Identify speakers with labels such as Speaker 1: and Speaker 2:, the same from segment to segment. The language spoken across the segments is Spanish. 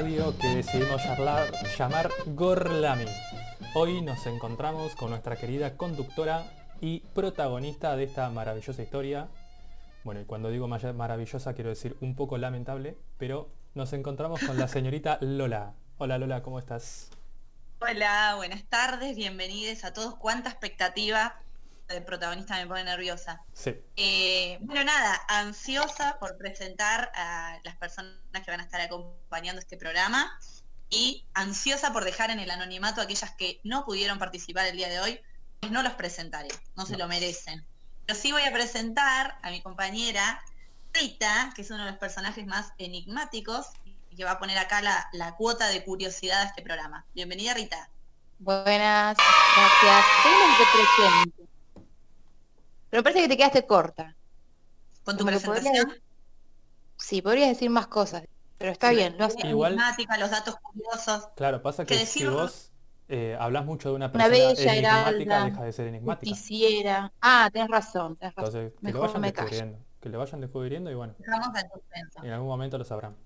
Speaker 1: radio que decidimos charlar- llamar Gorlami. Hoy nos encontramos con nuestra querida conductora y protagonista de esta maravillosa historia. Bueno, y cuando digo maravillosa quiero decir un poco lamentable, pero nos encontramos con la señorita Lola. Hola Lola, ¿cómo estás?
Speaker 2: Hola, buenas tardes, bienvenidos a todos. Cuánta expectativa de protagonista me pone nerviosa.
Speaker 1: Sí.
Speaker 2: Eh, bueno, nada, ansiosa por presentar a las personas que van a estar acompañando este programa y ansiosa por dejar en el anonimato a aquellas que no pudieron participar el día de hoy, pues no los presentaré, no se lo merecen. Pero sí voy a presentar a mi compañera Rita, que es uno de los personajes más enigmáticos y que va a poner acá la, la cuota de curiosidad a este programa. Bienvenida Rita.
Speaker 3: Buenas, gracias. Tengo un presente. Pero parece que te quedaste corta.
Speaker 2: Con tu
Speaker 3: Como
Speaker 2: presentación.
Speaker 3: podrías- Sí, podrías decir más cosas, pero está bien, lo haces.
Speaker 1: Igual-
Speaker 2: enigmática, los datos curiosos.
Speaker 1: Claro, pasa que
Speaker 2: Que
Speaker 1: si vos eh, hablas mucho de una
Speaker 3: Una
Speaker 1: persona
Speaker 3: bella,
Speaker 1: enigmática,
Speaker 3: heralda,
Speaker 1: deja de ser enigmática.
Speaker 3: Justiciera. Ah, tenés razón, tenés razón.
Speaker 1: Entonces, que lo vayan
Speaker 3: me callo.
Speaker 1: descubriendo. Que lo vayan descubriendo y bueno, en algún momento lo sabrán.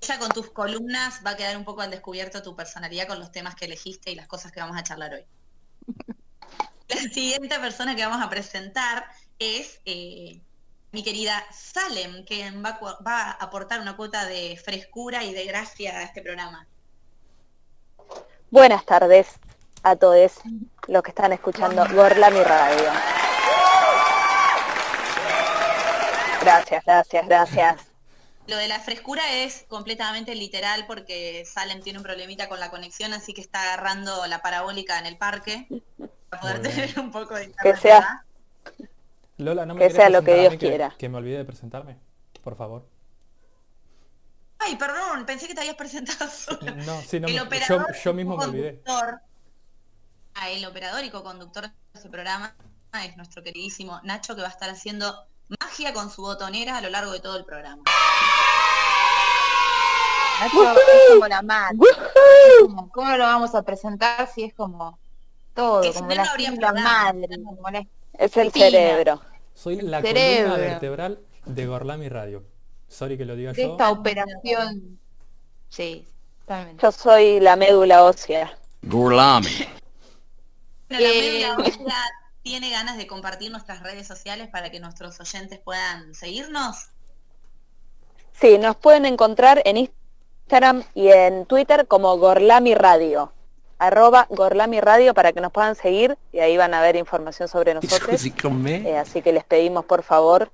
Speaker 2: Ya con tus columnas va a quedar un poco al descubierto tu personalidad con los temas que elegiste y las cosas que vamos a charlar hoy. La siguiente persona que vamos a presentar es eh, mi querida Salem, quien va, va a aportar una cuota de frescura y de gracia a este programa.
Speaker 4: Buenas tardes a todos los que están escuchando Gorlami Radio. Gracias, gracias, gracias.
Speaker 2: Lo de la frescura es completamente literal porque Salem tiene un problemita con la conexión, así que está agarrando la parabólica en el parque para poder tener un poco de
Speaker 4: Que sea-.
Speaker 1: Lola, ¿no me
Speaker 4: Que sea lo que Dios
Speaker 1: que-
Speaker 4: quiera.
Speaker 1: Que me olvidé de presentarme, por favor.
Speaker 2: Ay, perdón, pensé que te habías presentado sola.
Speaker 1: No, sí, no,
Speaker 2: el
Speaker 1: yo,
Speaker 2: operador
Speaker 1: yo mismo me olvidé.
Speaker 2: Ah, el operador y co-conductor de este programa es nuestro queridísimo Nacho que va a estar haciendo magia con su botonera a lo largo de todo el programa.
Speaker 3: Nacho es como la madre. ¿Cómo lo vamos a presentar si es como todo?
Speaker 2: Que si
Speaker 3: Como
Speaker 2: no,
Speaker 3: la, madre. Como la-
Speaker 4: Es el cerebro.
Speaker 1: Soy la
Speaker 3: cerebro.
Speaker 1: columna vertebral de Gorlami Radio. Sorry que lo diga
Speaker 3: de
Speaker 1: yo.
Speaker 3: esta operación. Sí, totalmente.
Speaker 4: Yo soy la médula ósea.
Speaker 5: Gurlami.
Speaker 2: Bueno, la
Speaker 3: Eh,
Speaker 2: ósea tiene ganas de compartir nuestras redes sociales para que nuestros oyentes puedan seguirnos.
Speaker 4: Sí, nos pueden encontrar en Instagram y en Twitter como Gorlami Radio. Arroba Gorlami Radio para que nos puedan seguir y ahí van a ver información sobre nosotros. Eh, así que les pedimos por favor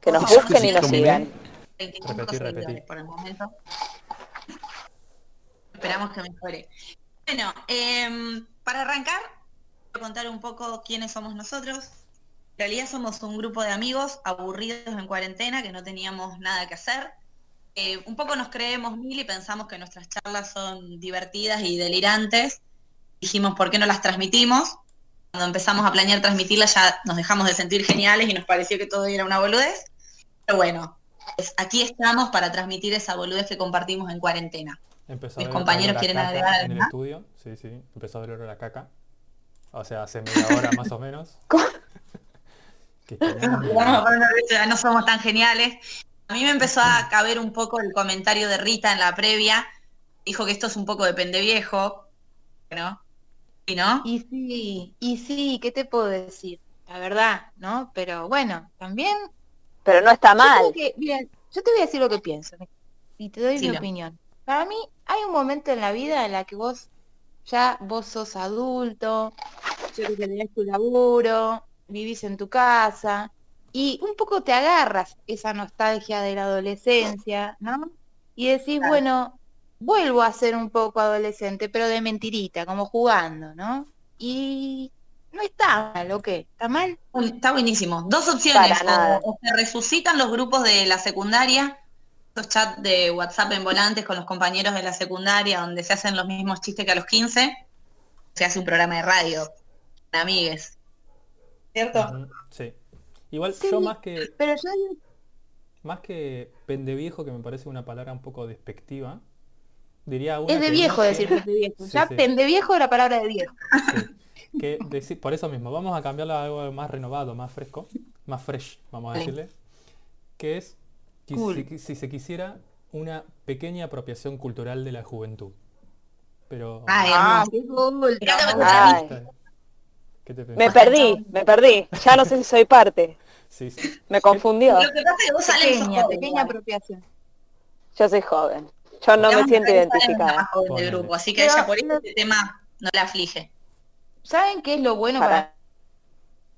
Speaker 4: que nos busquen y nos sigan.
Speaker 5: me?
Speaker 2: 25
Speaker 1: Repetí,
Speaker 2: seguidores
Speaker 1: repetí.
Speaker 2: por el momento. Esperamos que mejore. Bueno, em, para arrancar, voy a contar un poco quiénes somos nosotros. En realidad somos un grupo de amigos aburridos en cuarentena, que no teníamos nada que hacer. Eh, un poco nos creemos mil y pensamos que nuestras charlas son divertidas y delirantes. Dijimos, ¿por qué no las transmitimos? Cuando empezamos a planear transmitirlas ya nos dejamos de sentir geniales y nos pareció que todo era una boludez. Pero bueno, pues aquí estamos para transmitir esa boludez que compartimos en cuarentena.
Speaker 1: Empezó
Speaker 2: mis
Speaker 1: a
Speaker 2: compañeros quieren agregar
Speaker 1: en el estudio. Sí, sí. Empezó a oler a la caca. O sea, hace media hora más o menos. Que-
Speaker 2: ya no somos tan geniales. A mí me empezó a caber un poco el comentario de Rita en la previa. Dijo que esto es un poco de pendeviejo. ¿No? ¿Y no?
Speaker 3: Y sí, y sí, ¿qué te puedo decir? La verdad, ¿no? Pero bueno, también
Speaker 4: Pero no está mal.
Speaker 3: creo que, mira, yo te voy a decir lo que pienso y te doy mi opinión. Para mí hay un momento en la vida en la que vos ya vos sos adulto, yo creo que tenés tu laburo, vivís en tu casa y un poco te agarras esa nostalgia de la adolescencia, ¿no? Y decís,
Speaker 2: Claro.
Speaker 3: bueno, vuelvo a ser un poco adolescente, pero de mentirita, como jugando, ¿no? Y no está mal, ¿o qué? ¿Está mal?
Speaker 2: Uy, Está buenísimo. Dos opciones. O, o se resucitan los grupos de la secundaria, esos chats de WhatsApp en volantes con los compañeros de la secundaria, donde se hacen los mismos chistes que a los 15. Se hace un programa de radio con amigues. ¿Cierto?
Speaker 1: Sí. Igual
Speaker 3: Sí.
Speaker 1: yo más que
Speaker 3: Pero yo
Speaker 1: más que pendeviejo, que me parece una palabra un poco despectiva, diría una
Speaker 3: es de viejo
Speaker 1: no
Speaker 3: decir
Speaker 1: tiene-
Speaker 3: de viejo.
Speaker 1: Sí,
Speaker 3: ya
Speaker 1: sí.
Speaker 3: de viejo es la palabra de viejo.
Speaker 1: Sí. Que decir, por eso mismo, vamos a cambiarlo a algo más renovado, más fresco, más fresh, vamos a decirle. Que es, que
Speaker 3: Cool.
Speaker 1: si, si se quisiera, una pequeña apropiación cultural de la juventud. Pero...
Speaker 2: Ay,
Speaker 3: Ah, qué cool.
Speaker 4: Ay.
Speaker 1: ¿Qué te
Speaker 4: Me perdí, me perdí. Ya no sé si soy parte.
Speaker 1: Sí, sí.
Speaker 4: Me confundió.
Speaker 2: Lo que pasa es que vos sales
Speaker 3: Pequeña, pequeña apropiación.
Speaker 4: Yo soy joven. Yo no me siento identificada.
Speaker 2: más joven del grupo, así que
Speaker 3: Pero
Speaker 2: ella por
Speaker 3: no-
Speaker 2: eso este tema no la aflige.
Speaker 3: ¿Saben qué es lo bueno para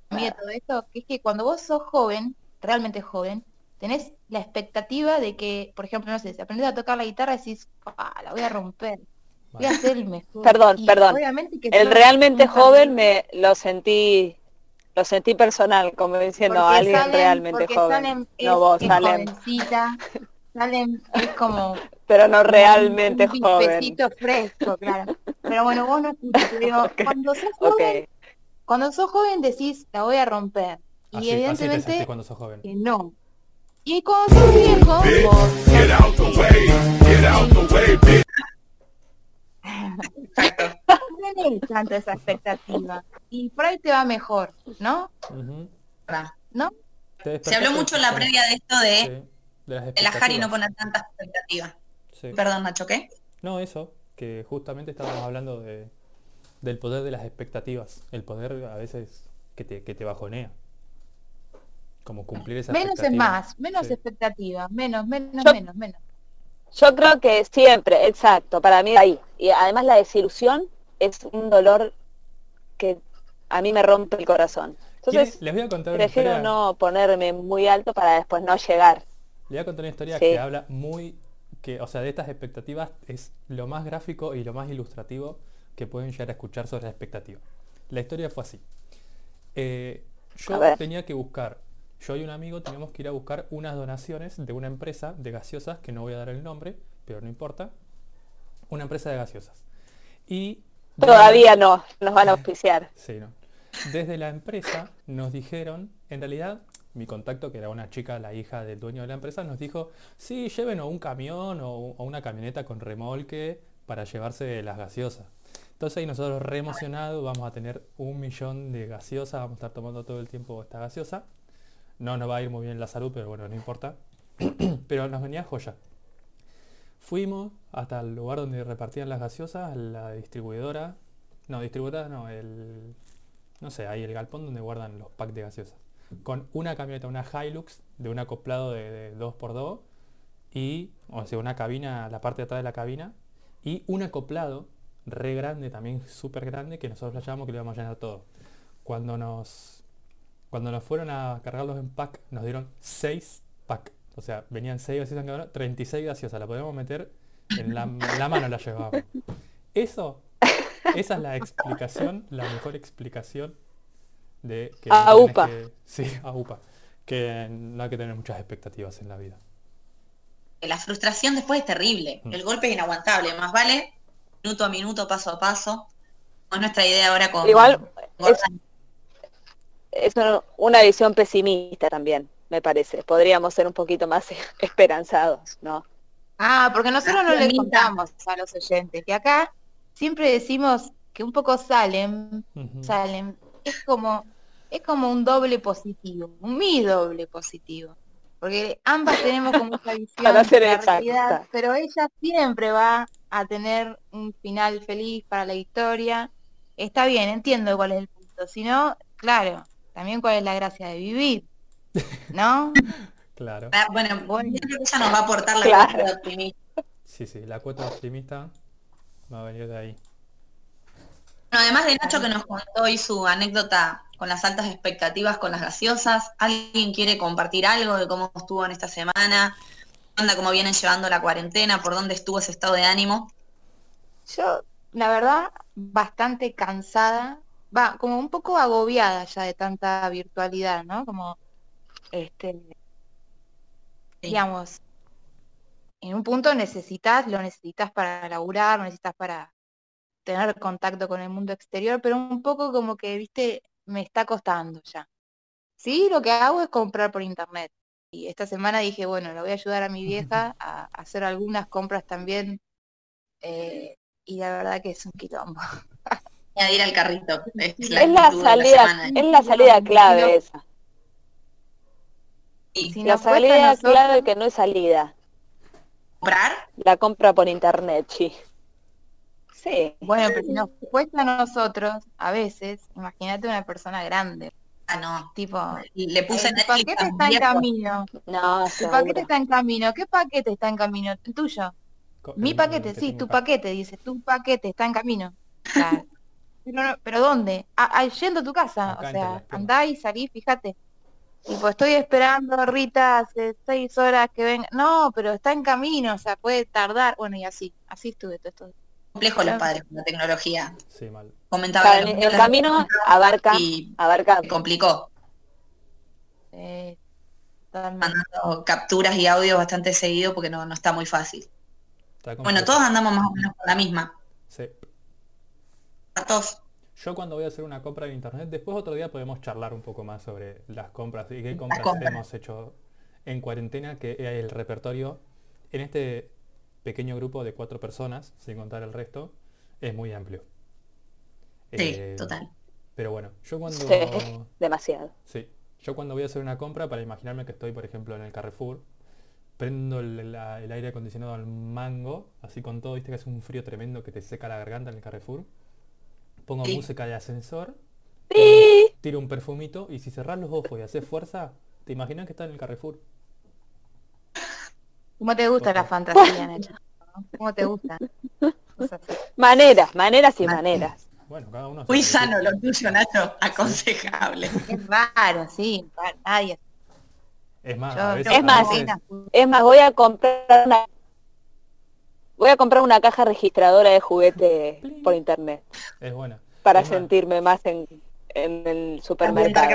Speaker 4: Para-
Speaker 3: mí de todo esto? Que es que cuando vos sos joven, realmente joven, tenés la expectativa de que, por ejemplo, no sé, si aprendes a tocar la guitarra decís, "Ah, la voy a romper, voy a ser el mejor.
Speaker 4: Perdón,
Speaker 3: Y
Speaker 4: perdón.
Speaker 3: obviamente que
Speaker 4: El realmente joven me lo sentí, lo sentí personal, como diciendo
Speaker 3: porque
Speaker 4: alguien realmente joven.
Speaker 3: Salem es,
Speaker 4: no vos,
Speaker 3: es
Speaker 4: Salem,
Speaker 3: jovencita, Salem es como
Speaker 4: pero no realmente
Speaker 3: un
Speaker 4: joven.
Speaker 3: bispecito fresco, claro. Pero bueno, vos no escuchas, te digo,
Speaker 4: Ok,
Speaker 3: cuando sos joven, cuando sos joven decís, la voy a romper. Y
Speaker 1: Así,
Speaker 3: evidentemente
Speaker 1: sentís cuando sos joven.
Speaker 3: que no. Y cuando sos viejo, vos
Speaker 5: Get out the way, get out the way,
Speaker 3: tenés tanta esa expectativa. Y por ahí te va mejor, ¿no? ¿No?
Speaker 2: Se habló mucho en la previa de esto de,
Speaker 1: sí, de las
Speaker 2: de la Jari no
Speaker 1: expectativas.
Speaker 2: poner tantas expectativas.
Speaker 1: Sí.
Speaker 2: Perdón, Nacho, ¿qué?
Speaker 1: No, eso, que justamente estábamos hablando de, del poder de las expectativas. El poder a veces que te, que te bajonea. Como cumplir esa
Speaker 3: Menos es más, menos
Speaker 1: Sí.
Speaker 3: expectativa, menos, menos,
Speaker 4: Yo-
Speaker 3: menos, menos.
Speaker 4: Yo creo que siempre, exacto, para mí ahí. Y además la desilusión es un dolor que a mí me rompe el corazón.
Speaker 1: ¿Quieren-
Speaker 4: Entonces,
Speaker 1: Les voy a contar una
Speaker 4: prefiero
Speaker 1: historia.
Speaker 4: no ponerme muy alto para después no llegar.
Speaker 1: Les voy a contar una historia
Speaker 4: Sí.
Speaker 1: que habla muy, que, o sea, de estas expectativas es lo más gráfico y lo más ilustrativo que pueden llegar a escuchar sobre la expectativa. La historia fue así. Eh, yo tenía que buscar, yo y un amigo teníamos que ir a buscar unas donaciones de una empresa de gaseosas, que no voy a dar el nombre, pero no importa. Una empresa de gaseosas. Y
Speaker 4: Todavía no, nos van a auspiciar.
Speaker 1: Sí, no. Desde la empresa nos dijeron, en realidad, mi contacto, que era una chica, la hija del dueño de la empresa, nos dijo, sí, lleven o un camión o, o una camioneta con remolque para llevarse las gaseosas. Entonces ahí nosotros re emocionados vamos a tener un millón de gaseosas, vamos a estar tomando todo el tiempo esta gaseosa. No nos va a ir muy bien la salud, pero bueno, no importa. pero nos venía joya. Fuimos hasta el lugar donde repartían las gaseosas, la distribuidora. No, distribuidora no, el. No sé, ahí el galpón donde guardan los packs de gaseosas. Con una camioneta, una Hilux de un acoplado de, de 2x2 y, o sea, una cabina, la parte de atrás de la cabina y un acoplado re grande, también súper grande, que nosotros la llamamos que le íbamos a llenar todo. Cuando nos, cuando nos fueron a cargarlos en pack, nos dieron 6 pack. O sea, venían 6 gaseosas en cada uno, 36 gaseosas. La podíamos meter en la, en la mano, la llevábamos. Eso, esa es la explicación, la mejor explicación de que...
Speaker 4: A
Speaker 1: no
Speaker 4: UPA.
Speaker 1: que- sí, a UPA. Que no hay que tener muchas expectativas en la vida.
Speaker 2: La frustración después es terrible.
Speaker 1: Mm.
Speaker 2: El golpe es inaguantable. Más vale minuto a minuto, paso a paso. Es nuestra idea ahora con...
Speaker 4: Igual,
Speaker 2: con-
Speaker 4: es una- una visión pesimista también, me parece. Podríamos ser un poquito más esperanzados, ¿no?
Speaker 3: Ah, porque nosotros no
Speaker 2: Mamita.
Speaker 3: contamos a los oyentes que acá siempre decimos que un poco Salem,
Speaker 1: Ujú.
Speaker 3: Salem, es como, es como un doble positivo, un mi doble positivo. Porque ambas tenemos como esa visión
Speaker 4: Para ser
Speaker 3: de la realidad, pero ella siempre va a tener un final feliz para la historia. Está bien, entiendo cuál es el punto. Si no, claro, también cuál es la gracia de vivir. ¿No?
Speaker 1: Claro.
Speaker 2: Ah, Bueno, ella nos va a aportar la
Speaker 4: Claro.
Speaker 2: cuota de optimismo.
Speaker 1: Sí, sí, la cuota optimista va a venir de ahí.
Speaker 2: Bueno, además de Nacho que nos contó hoy su anécdota con las altas expectativas con las gaseosas, ¿alguien quiere compartir algo de cómo estuvo en esta semana? ¿Qué onda cómo vienen llevando la cuarentena? ¿Por dónde estuvo ese estado de ánimo?
Speaker 3: Yo, la verdad, bastante cansada, va, como un poco agobiada ya de tanta virtualidad, ¿no? Como, este,
Speaker 2: Sí.
Speaker 3: digamos, en un punto necesitas, lo necesitas para laburar, lo necesitas para tener contacto con el mundo exterior, pero un poco como que, viste, me está costando ya. Sí, lo que hago es comprar por internet. Y esta semana dije, bueno, le voy a ayudar a mi vieja a, a hacer algunas compras también. eh, y la verdad que es un quilombo.
Speaker 2: Añadir al carrito. Es,
Speaker 4: la salida,
Speaker 2: semana.
Speaker 4: es la salida clave esa.
Speaker 2: Sí.
Speaker 3: Si
Speaker 4: La salida
Speaker 3: nosotros-
Speaker 4: clave que no es salida.
Speaker 2: comprar.
Speaker 4: La compra por internet, sí. Sí.
Speaker 3: Bueno, pero si nos cuesta a nosotros, a veces, imagínate una persona grande,
Speaker 2: Ah, no.
Speaker 3: tipo,
Speaker 2: Le puse
Speaker 3: el paquete está en camino,
Speaker 4: No,
Speaker 3: el paquete está en camino, ¿qué paquete está en camino? El tuyo.
Speaker 1: Co-
Speaker 3: Mi paquete, sí, tu paquete, dice, tu paquete está en camino. O sea, pero, no- pero ¿dónde? Yendo a tu casa,
Speaker 1: Acá
Speaker 3: o sea, andá y salí, fíjate. Y pues estoy esperando, Rita, hace seis horas que venga. No, pero está en camino, o sea, puede tardar. Bueno, y así, así estuve todo esto.
Speaker 2: Complejo los padres con la tecnología.
Speaker 1: Sí, mal.
Speaker 2: Comentaba
Speaker 4: Claro,
Speaker 2: los
Speaker 4: el, camino abarca,
Speaker 2: y
Speaker 4: abarca.
Speaker 2: se complicó.
Speaker 3: Eh.
Speaker 2: Mandando capturas y audios bastante seguido porque no, no está muy fácil.
Speaker 1: Está
Speaker 2: Bueno, todos andamos más o menos con la misma.
Speaker 1: Yo cuando voy a hacer una compra en internet, después otro día podemos charlar un poco más sobre las compras y qué compras hemos hecho en cuarentena, que es el repertorio en este pequeño grupo de cuatro personas, sin contar el resto, es muy amplio.
Speaker 2: Sí,
Speaker 1: Eh,
Speaker 2: total.
Speaker 1: Pero bueno, yo cuando
Speaker 4: Sí. Demasiado.
Speaker 1: Sí, yo cuando voy a hacer una compra, para imaginarme que estoy, por ejemplo, en el Carrefour, prendo el, la- el aire acondicionado al mango, así con todo, viste que es un frío tremendo que te seca la garganta en el Carrefour. Pongo
Speaker 2: Sí.
Speaker 1: música de ascensor,
Speaker 4: Sí.
Speaker 1: tiro un perfumito y si cerrás los ojos y haces fuerza, te imaginas que estás en el Carrefour.
Speaker 3: ¿Cómo te gusta la fantasía, Nacho? ¿Cómo te gusta?
Speaker 4: Maneras, maneras y maneras.
Speaker 1: Bueno, cada uno... hace
Speaker 2: Muy sano lo tuyo, Nacho. Aconsejable.
Speaker 3: Es raro, sí, raro, nadie.
Speaker 1: Es más,
Speaker 3: Yo-
Speaker 1: a veces,
Speaker 4: Es más,
Speaker 1: veces-
Speaker 4: Es más, voy a comprar una voy a comprar una caja registradora de juguete por internet
Speaker 1: es buena.
Speaker 4: para
Speaker 1: Es
Speaker 4: sentirme más en, en el supermercado.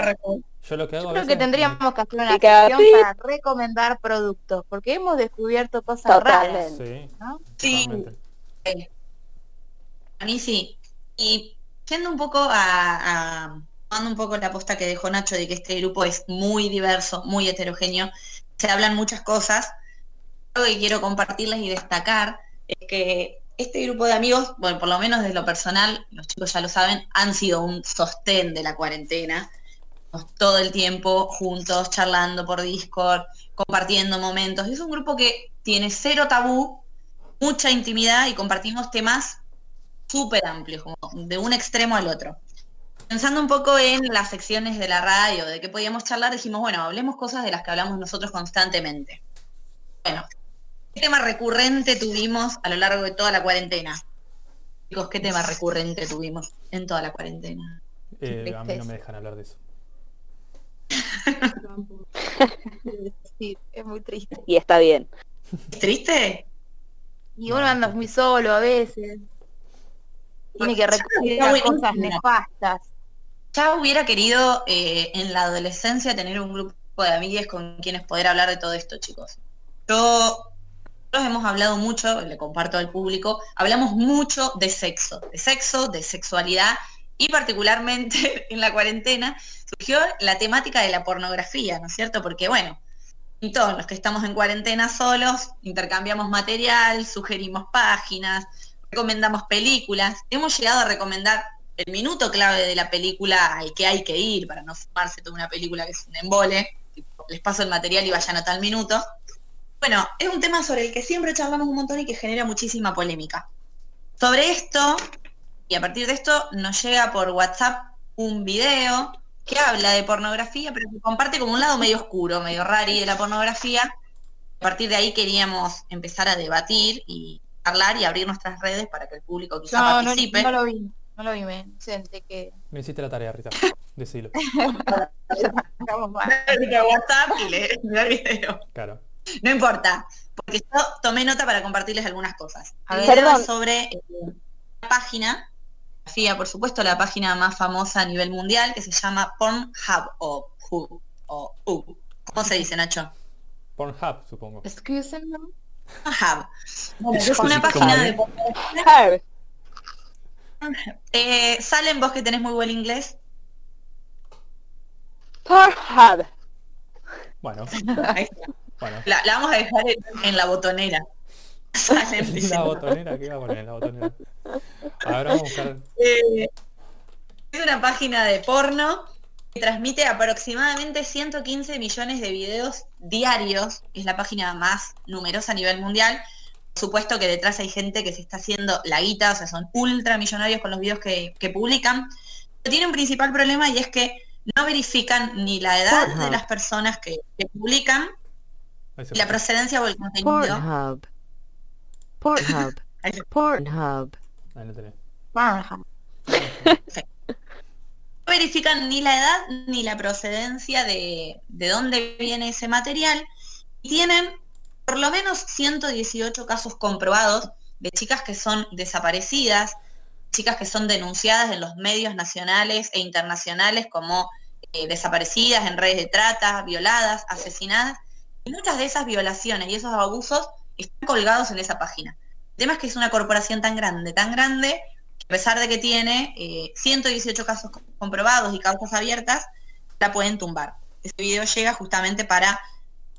Speaker 1: Yo lo que hago
Speaker 3: Yo creo que tendríamos que hacer una
Speaker 4: pi-
Speaker 3: para recomendar productos, porque hemos descubierto cosas raras,
Speaker 4: Totalmente.
Speaker 1: Sí,
Speaker 3: ¿no?
Speaker 2: Sí,
Speaker 1: totalmente.
Speaker 2: a mí sí. Y yendo un poco a, a- tomando un poco la posta que dejó Nacho de que este grupo es muy diverso, muy heterogéneo, se hablan muchas cosas. Que quiero compartirles y destacar es que este grupo de amigos, bueno, por lo menos desde lo personal, los chicos ya lo saben, han sido un sostén de la cuarentena. Todo el tiempo juntos, charlando por Discord, compartiendo momentos. Es un grupo que tiene cero tabú, mucha intimidad y compartimos temas súper amplios, como de un extremo al otro. Pensando un poco en las secciones de la radio, de qué podíamos charlar, dijimos, bueno, hablemos cosas de las que hablamos nosotros constantemente. Bueno, ¿qué tema recurrente tuvimos a lo largo de toda la cuarentena? Chicos, ¿qué tema recurrente tuvimos en toda la cuarentena?
Speaker 1: Eh, a mí no me dejan hablar de eso.
Speaker 3: Sí, es muy triste.
Speaker 4: Y está bien.
Speaker 2: ¿Es triste?
Speaker 3: Y uno anda muy solo a veces. Tiene que recurrir cosas nefastas.
Speaker 2: Ya hubiera querido eh, en la adolescencia tener un grupo de amigues con quienes poder hablar de todo esto, chicos. Yo, hemos hablado mucho, le comparto al público, hablamos mucho de sexo, de sexo, de sexualidad y particularmente en la cuarentena surgió la temática de la pornografía, ¿no es cierto? Porque bueno, todos los que estamos en cuarentena solos, intercambiamos material, sugerimos páginas, recomendamos películas, hemos llegado a recomendar el minuto clave de la película al que hay que ir para no fumarse toda una película que es un embole, les paso el material y vayan a tal minuto. Bueno, es un tema sobre el que siempre charlamos un montón y que genera muchísima polémica. Sobre esto, y a partir de esto nos llega por WhatsApp un video que habla de pornografía, pero que comparte como un lado medio oscuro, medio rari de la pornografía. A partir de ahí queríamos empezar a debatir y hablar y abrir nuestras redes para que el público quizá
Speaker 3: No, no,
Speaker 2: participe.
Speaker 3: no lo vi, no lo vi, me inocente que
Speaker 1: Me hiciste la tarea, Rita. Decilo.
Speaker 2: WhatsApp y leer el video.
Speaker 1: Claro.
Speaker 2: No importa, porque yo tomé nota para compartirles algunas cosas. El video sobre eh, una página, FIA, por supuesto, la página más famosa a nivel mundial, que se llama Pornhub o Hub, o Hub. ¿Cómo se dice, Nacho?
Speaker 1: Pornhub, supongo.
Speaker 3: Excuse me.
Speaker 2: Pornhub. Bueno, es una página de
Speaker 4: Claro.
Speaker 2: eh, Salen vos que tenés muy buen inglés.
Speaker 4: Pornhub.
Speaker 1: Bueno,
Speaker 2: Ahí está.
Speaker 1: Bueno.
Speaker 2: La, la vamos a dejar en, en la botonera. Dice.
Speaker 1: La botonera, ¿qué va a poner en la botonera? Ahora vamos a buscar.
Speaker 2: Eh, es una página de porno que transmite aproximadamente 115 millones de videos diarios. Es la página más numerosa a nivel mundial. Por supuesto que detrás hay gente que se está haciendo la guita, o sea, son ultra millonarios con los videos que, que publican. Pero tiene un principal problema y es que no verifican ni la edad de las personas que, que publican, la procedencia o el contenido.
Speaker 6: Pornhub. Pornhub. Pornhub.
Speaker 1: Ahí lo tenés.
Speaker 3: Pornhub.
Speaker 2: no verifican ni la edad ni la procedencia de, de dónde viene ese material. Y tienen por lo menos 118 casos comprobados de chicas que son desaparecidas, chicas que son denunciadas en los medios nacionales e internacionales como eh, desaparecidas en redes de trata, violadas, asesinadas. Y muchas de esas violaciones y esos abusos están colgados en esa página. El tema es que es una corporación tan grande, tan grande, a pesar de que tiene eh, 118 casos co- comprobados y causas abiertas, la pueden tumbar. Ese video llega justamente para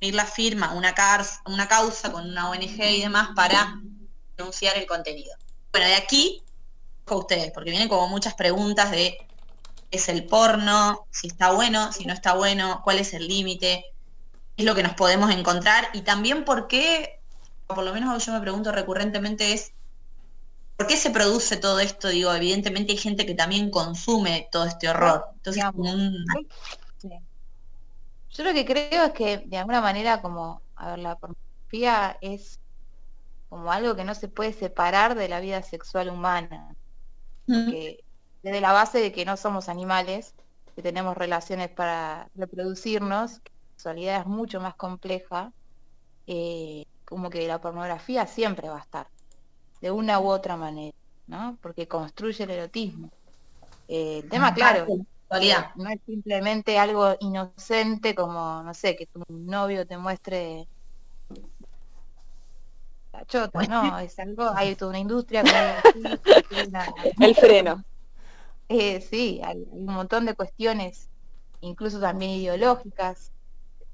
Speaker 2: pedir la firma, una, una causa con una ONG y demás para denunciar el contenido. Bueno, de aquí, a ustedes, porque vienen como muchas preguntas de ¿es el porno? Si está bueno, si no está bueno, cuál es el límite, es lo que nos podemos encontrar y también por qué, o por lo menos yo me pregunto recurrentemente es ¿Por qué se produce todo esto? Digo, evidentemente hay gente que también consume todo este horror. Entonces, como un-
Speaker 3: Sí. Yo lo que creo es que de alguna manera como, a ver, la pornografía es como algo que no se puede separar de la vida sexual humana, que desde la base de que no somos animales, que tenemos relaciones para reproducirnos, que sexualidad es mucho más compleja, eh, como que la pornografía siempre va a estar, de una u otra manera, ¿no? Porque construye el erotismo. Eh, el tema, claro, no es simplemente algo inocente como, no sé, que tu novio te muestre la chota, no, es algo, hay toda una industria con el-
Speaker 4: freno.
Speaker 3: eh, sí, hay, hay un montón de cuestiones, incluso también ideológicas,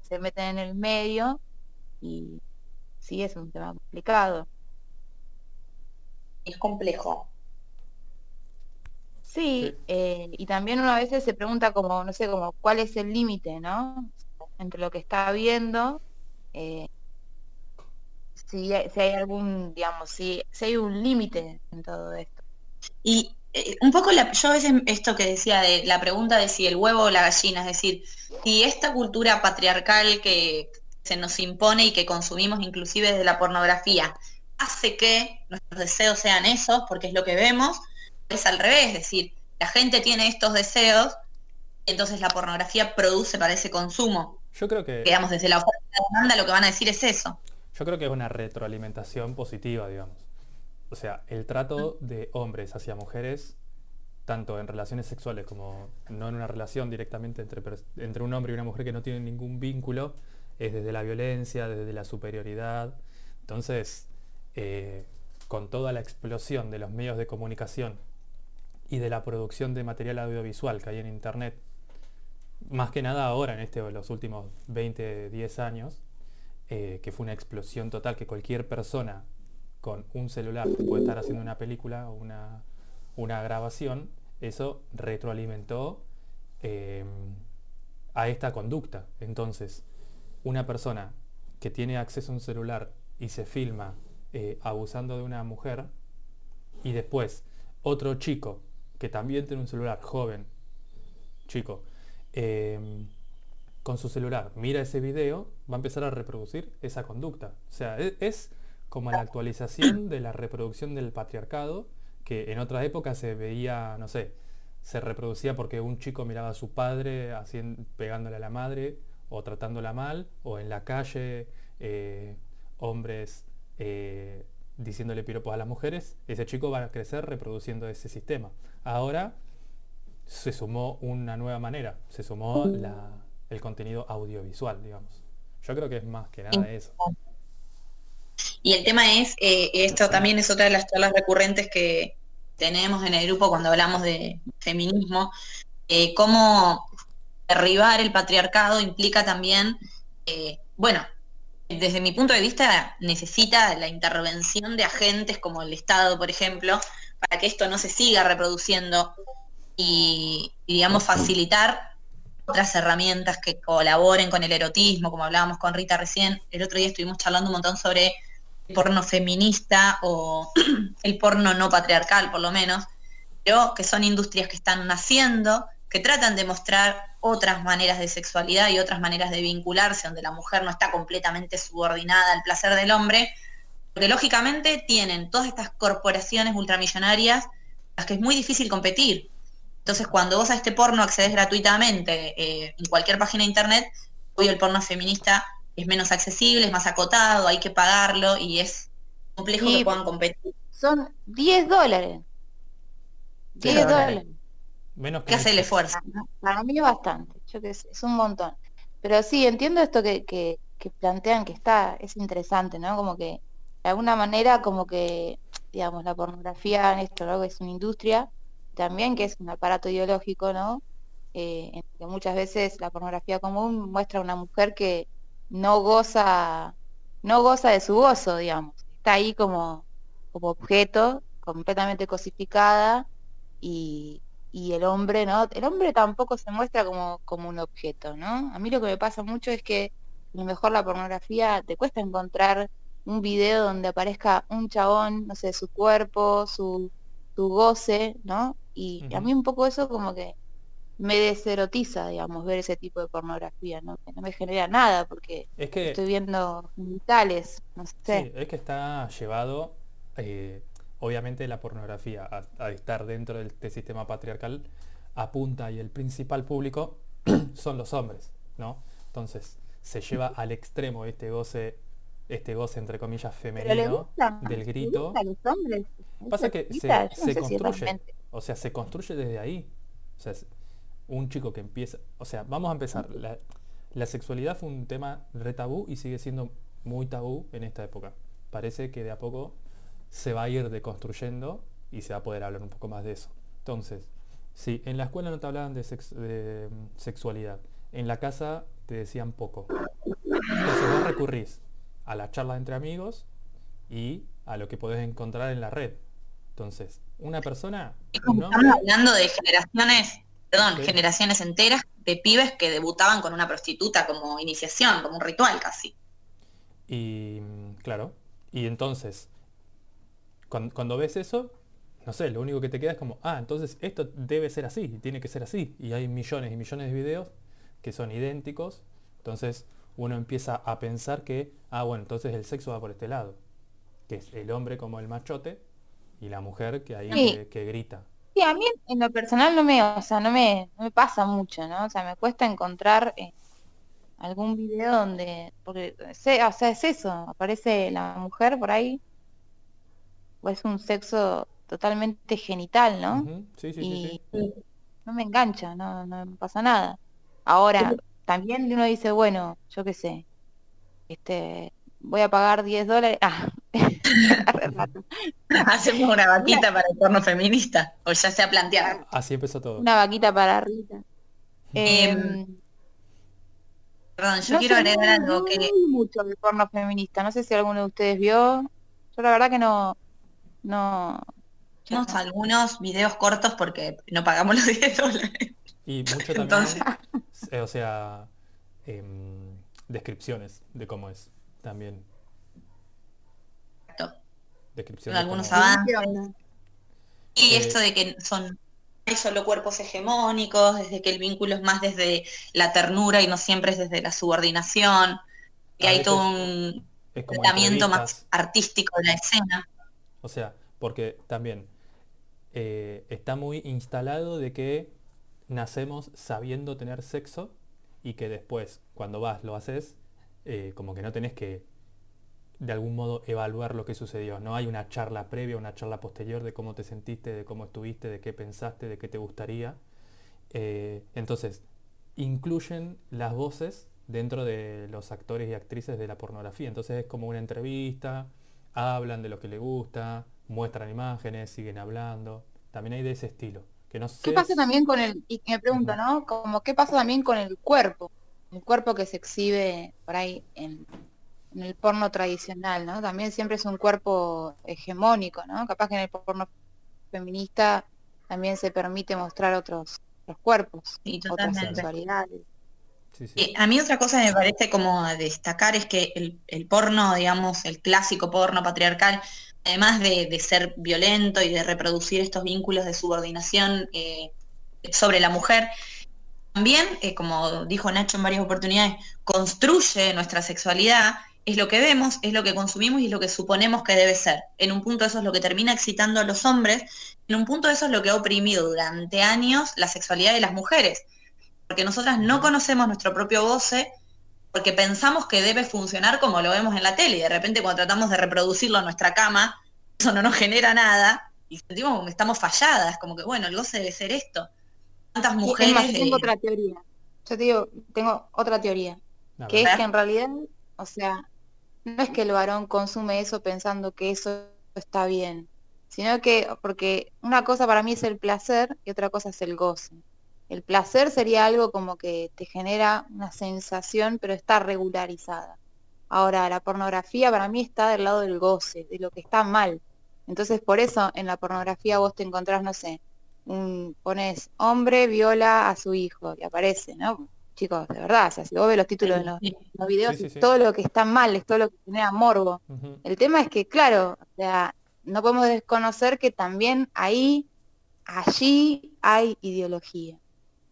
Speaker 3: se meten en el medio y sí es un tema complicado.
Speaker 2: Es complejo.
Speaker 3: Sí,
Speaker 1: Sí.
Speaker 3: eh, y también uno a veces se pregunta como, no sé, como cuál es el límite, ¿no? Entre lo que está viendo, eh, si, hay, si hay algún, digamos, si, si hay un límite en todo esto.
Speaker 2: Y eh, un poco la, yo a veces esto que decía de la pregunta de si el huevo o la gallina, es decir, si esta cultura patriarcal que se nos impone y que consumimos inclusive desde la pornografía hace que nuestros deseos sean esos, porque es lo que vemos, es al revés, es decir, la gente tiene estos deseos, entonces la pornografía produce para ese consumo.
Speaker 1: Yo creo que
Speaker 2: Digamos, desde la oferta la demanda lo que van a decir es eso.
Speaker 1: Yo creo que es una retroalimentación positiva, digamos. O sea, el trato de hombres hacia mujeres, tanto en relaciones sexuales como no en una relación directamente entre, entre un hombre y una mujer que no tienen ningún vínculo, es desde la violencia, desde la superioridad. Entonces, eh, con toda la explosión de los medios de comunicación y de la producción de material audiovisual que hay en Internet, más que nada ahora, en este, los últimos 20, 10 años, eh, que fue una explosión total, que cualquier persona con un celular puede estar haciendo una película o una, una grabación, eso retroalimentó eh, a esta conducta. Entonces, una persona que tiene acceso a un celular y se filma eh, abusando de una mujer, y después otro chico que también tiene un celular, joven, chico, eh, con su celular mira ese video, va a empezar a reproducir esa conducta. O sea, e- es, como la actualización de la reproducción del patriarcado, que en otras épocas se veía, no sé, se reproducía porque un chico miraba a su padre pegándole a la madre o tratándola mal, o en la calle eh, hombres eh, diciéndole piropos a las mujeres, ese chico va a crecer reproduciendo ese sistema. Ahora se sumó una nueva manera, se sumó la- el contenido audiovisual, digamos. Yo creo que es más que nada eso.
Speaker 2: Y el tema es, eh, esto también es otra de las charlas recurrentes que tenemos en el grupo cuando hablamos de feminismo, eh, cómo derribar el patriarcado implica también, eh, bueno, desde mi punto de vista necesita la intervención de agentes como el Estado, por ejemplo, para que esto no se siga reproduciendo y, y, digamos, facilitar otras herramientas que colaboren con el erotismo, como hablábamos con Rita recién. El otro día estuvimos charlando un montón sobre el porno feminista o el porno no patriarcal, por lo menos, pero que son industrias que están naciendo, que tratan de mostrar otras maneras de sexualidad y otras maneras de vincularse, donde la mujer no está completamente subordinada al placer del hombre, porque lógicamente tienen todas estas corporaciones ultramillonarias, las que es muy difícil competir. Entonces, cuando vos a este porno accedes gratuitamente eh, en cualquier página de internet, hoy el porno feminista es menos accesible, es más acotado, hay que pagarlo y es complejo
Speaker 3: Sí.
Speaker 2: que puedan competir.
Speaker 3: Son 10 dólares. 10
Speaker 1: Claro.
Speaker 3: dólares.
Speaker 1: Menos
Speaker 2: que hacer el esfuerzo.
Speaker 3: Para mí es bastante, yo qué sé, es un montón. Pero sí, entiendo esto que, que, que plantean que está, es interesante, ¿no? Como que de alguna manera como que, digamos, la pornografía en esto, ¿no? Que es una industria, también que es un aparato ideológico, ¿no? Eh, en que muchas veces la pornografía común muestra a una mujer que no goza, no goza de su gozo, digamos. Está ahí como, como objeto, completamente cosificada, y, y el hombre, ¿no? El hombre tampoco se muestra como, como un objeto, ¿no? A mí lo que me pasa mucho es que a lo mejor la pornografía te cuesta encontrar un video donde aparezca un chabón, no sé, su cuerpo, su, su goce, ¿no? Y a mí un poco eso como que me deserotiza, digamos, ver ese tipo de pornografía, ¿no? Que no me genera nada porque
Speaker 1: Es que
Speaker 3: estoy viendo genitales, no sé.
Speaker 1: Sí, es que está llevado, eh, obviamente la pornografía, a, a estar dentro del- este sistema patriarcal, apunta y el principal público son los hombres, ¿no? Entonces se lleva al extremo este goce, este goce entre comillas femenino
Speaker 3: gusta,
Speaker 1: del
Speaker 3: le
Speaker 1: grito.
Speaker 3: gusta a los hombres.
Speaker 1: Pasa que se,
Speaker 3: no si
Speaker 1: construye, o sea, se construye desde ahí. O sea, es un chico que empieza, o sea, vamos a empezar. La, la sexualidad fue un tema re tabú y sigue siendo muy tabú en esta época. Parece que de a poco se va a ir deconstruyendo y se va a poder hablar un poco más de eso. Entonces, si en la escuela no te hablaban de, sex- de, mm, sexualidad, en la casa te decían poco. Entonces vos recurrís a la charla entre amigos y a lo que podés encontrar en la red. Entonces, una persona,
Speaker 2: estamos hablando de generaciones, perdón,
Speaker 1: Sí.
Speaker 2: generaciones enteras de pibes que debutaban con una prostituta como iniciación, como un ritual casi.
Speaker 1: y mm, claro, y entonces, cuan- cuando, ves eso, no sé, lo único que te queda es como, ah, entonces esto debe ser así, tiene que ser así. Y hay millones y millones de videos que son idénticos. Entonces uno empieza a pensar que, ah, bueno, entonces el sexo va por este lado. Que es el hombre como el machote y la mujer que ahí
Speaker 3: Sí.
Speaker 1: que, que grita.
Speaker 3: Sí, a mí en lo personal no me, o sea, no me, no me pasa mucho, ¿no? O sea, me cuesta encontrar eh, algún video donde, porque, sé- o sea, es eso, aparece la mujer por ahí, o es un sexo totalmente genital, ¿no?
Speaker 1: Sí, sí, sí, sí.
Speaker 3: y no me engancha, no, no me pasa nada. Ahora, también uno dice, bueno, yo qué sé, este, voy a pagar 10 dólares. Ah.
Speaker 2: Hacemos una vaquita para el porno feminista, o ya se ha planteado.
Speaker 1: Así empezó todo.
Speaker 3: una vaquita para Rita.
Speaker 2: Em, Perdón, yo
Speaker 3: no
Speaker 2: quiero agregar
Speaker 3: no-
Speaker 2: algo
Speaker 3: no
Speaker 2: que
Speaker 3: mucho de porno feminista. No sé si alguno de ustedes vio. Yo la verdad que no, no.
Speaker 2: tenemos algunos videos cortos porque no pagamos los 10 dólares.
Speaker 1: Y mucho también,
Speaker 2: Entonces-
Speaker 1: eh, o sea, em, descripciones de cómo es también. Descripciones
Speaker 2: Algunos
Speaker 1: como-
Speaker 2: avances. Y
Speaker 1: Eh,
Speaker 2: esto de que son hay solo cuerpos hegemónicos, desde que el vínculo es más desde la ternura y no siempre es desde la subordinación, que hay todo un tratamiento más artístico de la escena.
Speaker 1: O sea, porque también eh, está muy instalado de que nacemos sabiendo tener sexo y que después, cuando vas, lo haces, eh, como que no tenés que de algún modo evaluar lo que sucedió. No hay una charla previa, una charla posterior de cómo te sentiste, de cómo estuviste, de qué pensaste, de qué te gustaría. Eh, entonces, incluyen las voces dentro de los actores y actrices de la pornografía. Entonces es como una entrevista, hablan de lo que les gusta, muestran imágenes, siguen hablando. También hay de ese estilo. Que no sé
Speaker 3: ¿Qué pasa
Speaker 1: si-
Speaker 3: también con el, y me pregunto. ¿no? Como qué pasa también con el cuerpo, el cuerpo que se exhibe por ahí en, en el porno tradicional, ¿no? También siempre es un cuerpo hegemónico, ¿no? Capaz que en el porno feminista también se permite mostrar otros, otros cuerpos,
Speaker 2: Sí,
Speaker 3: otras
Speaker 2: totalmente.
Speaker 3: sexualidades.
Speaker 1: Sí, sí.
Speaker 2: A mí otra cosa que me parece como a destacar es que el, el porno, digamos, el clásico porno patriarcal, además de, de ser violento y de reproducir estos vínculos de subordinación eh, sobre la mujer, también, eh, como dijo Nacho en varias oportunidades, construye nuestra sexualidad, es lo que vemos, es lo que consumimos y es lo que suponemos que debe ser. En un punto eso es lo que termina excitando a los hombres, en un punto eso es lo que ha oprimido durante años la sexualidad de las mujeres porque nosotras no conocemos nuestro propio goce, porque pensamos que debe funcionar como lo vemos en la tele, y de repente cuando tratamos de reproducirlo en nuestra cama, eso no nos genera nada, y sentimos como que estamos falladas, como que bueno, el goce debe ser esto. ¿Cuántas
Speaker 3: Y es
Speaker 2: mujeres...
Speaker 3: más, yo tengo otra teoría. Yo te digo, tengo otra teoría,
Speaker 1: A
Speaker 3: que
Speaker 1: ver.
Speaker 3: es que en realidad, o sea, no es que el varón consume eso pensando que eso está bien, sino que, porque una cosa para mí es el placer y otra cosa es el goce. El placer sería algo como que te genera una sensación, pero está regularizada. Ahora, la pornografía para mí está del lado del goce, de lo que está mal. Entonces, por eso en la pornografía vos te encontrás, no sé, un, pones hombre viola a su hijo y aparece, ¿no? Chicos, de verdad, o sea, si vos ves los títulos de los,
Speaker 2: Sí.
Speaker 3: los videos,
Speaker 1: Sí, sí,
Speaker 3: es
Speaker 1: sí.
Speaker 3: todo lo que está mal, es todo lo que genera morbo. El tema es que, claro, o sea, no podemos desconocer que también ahí, allí hay ideología.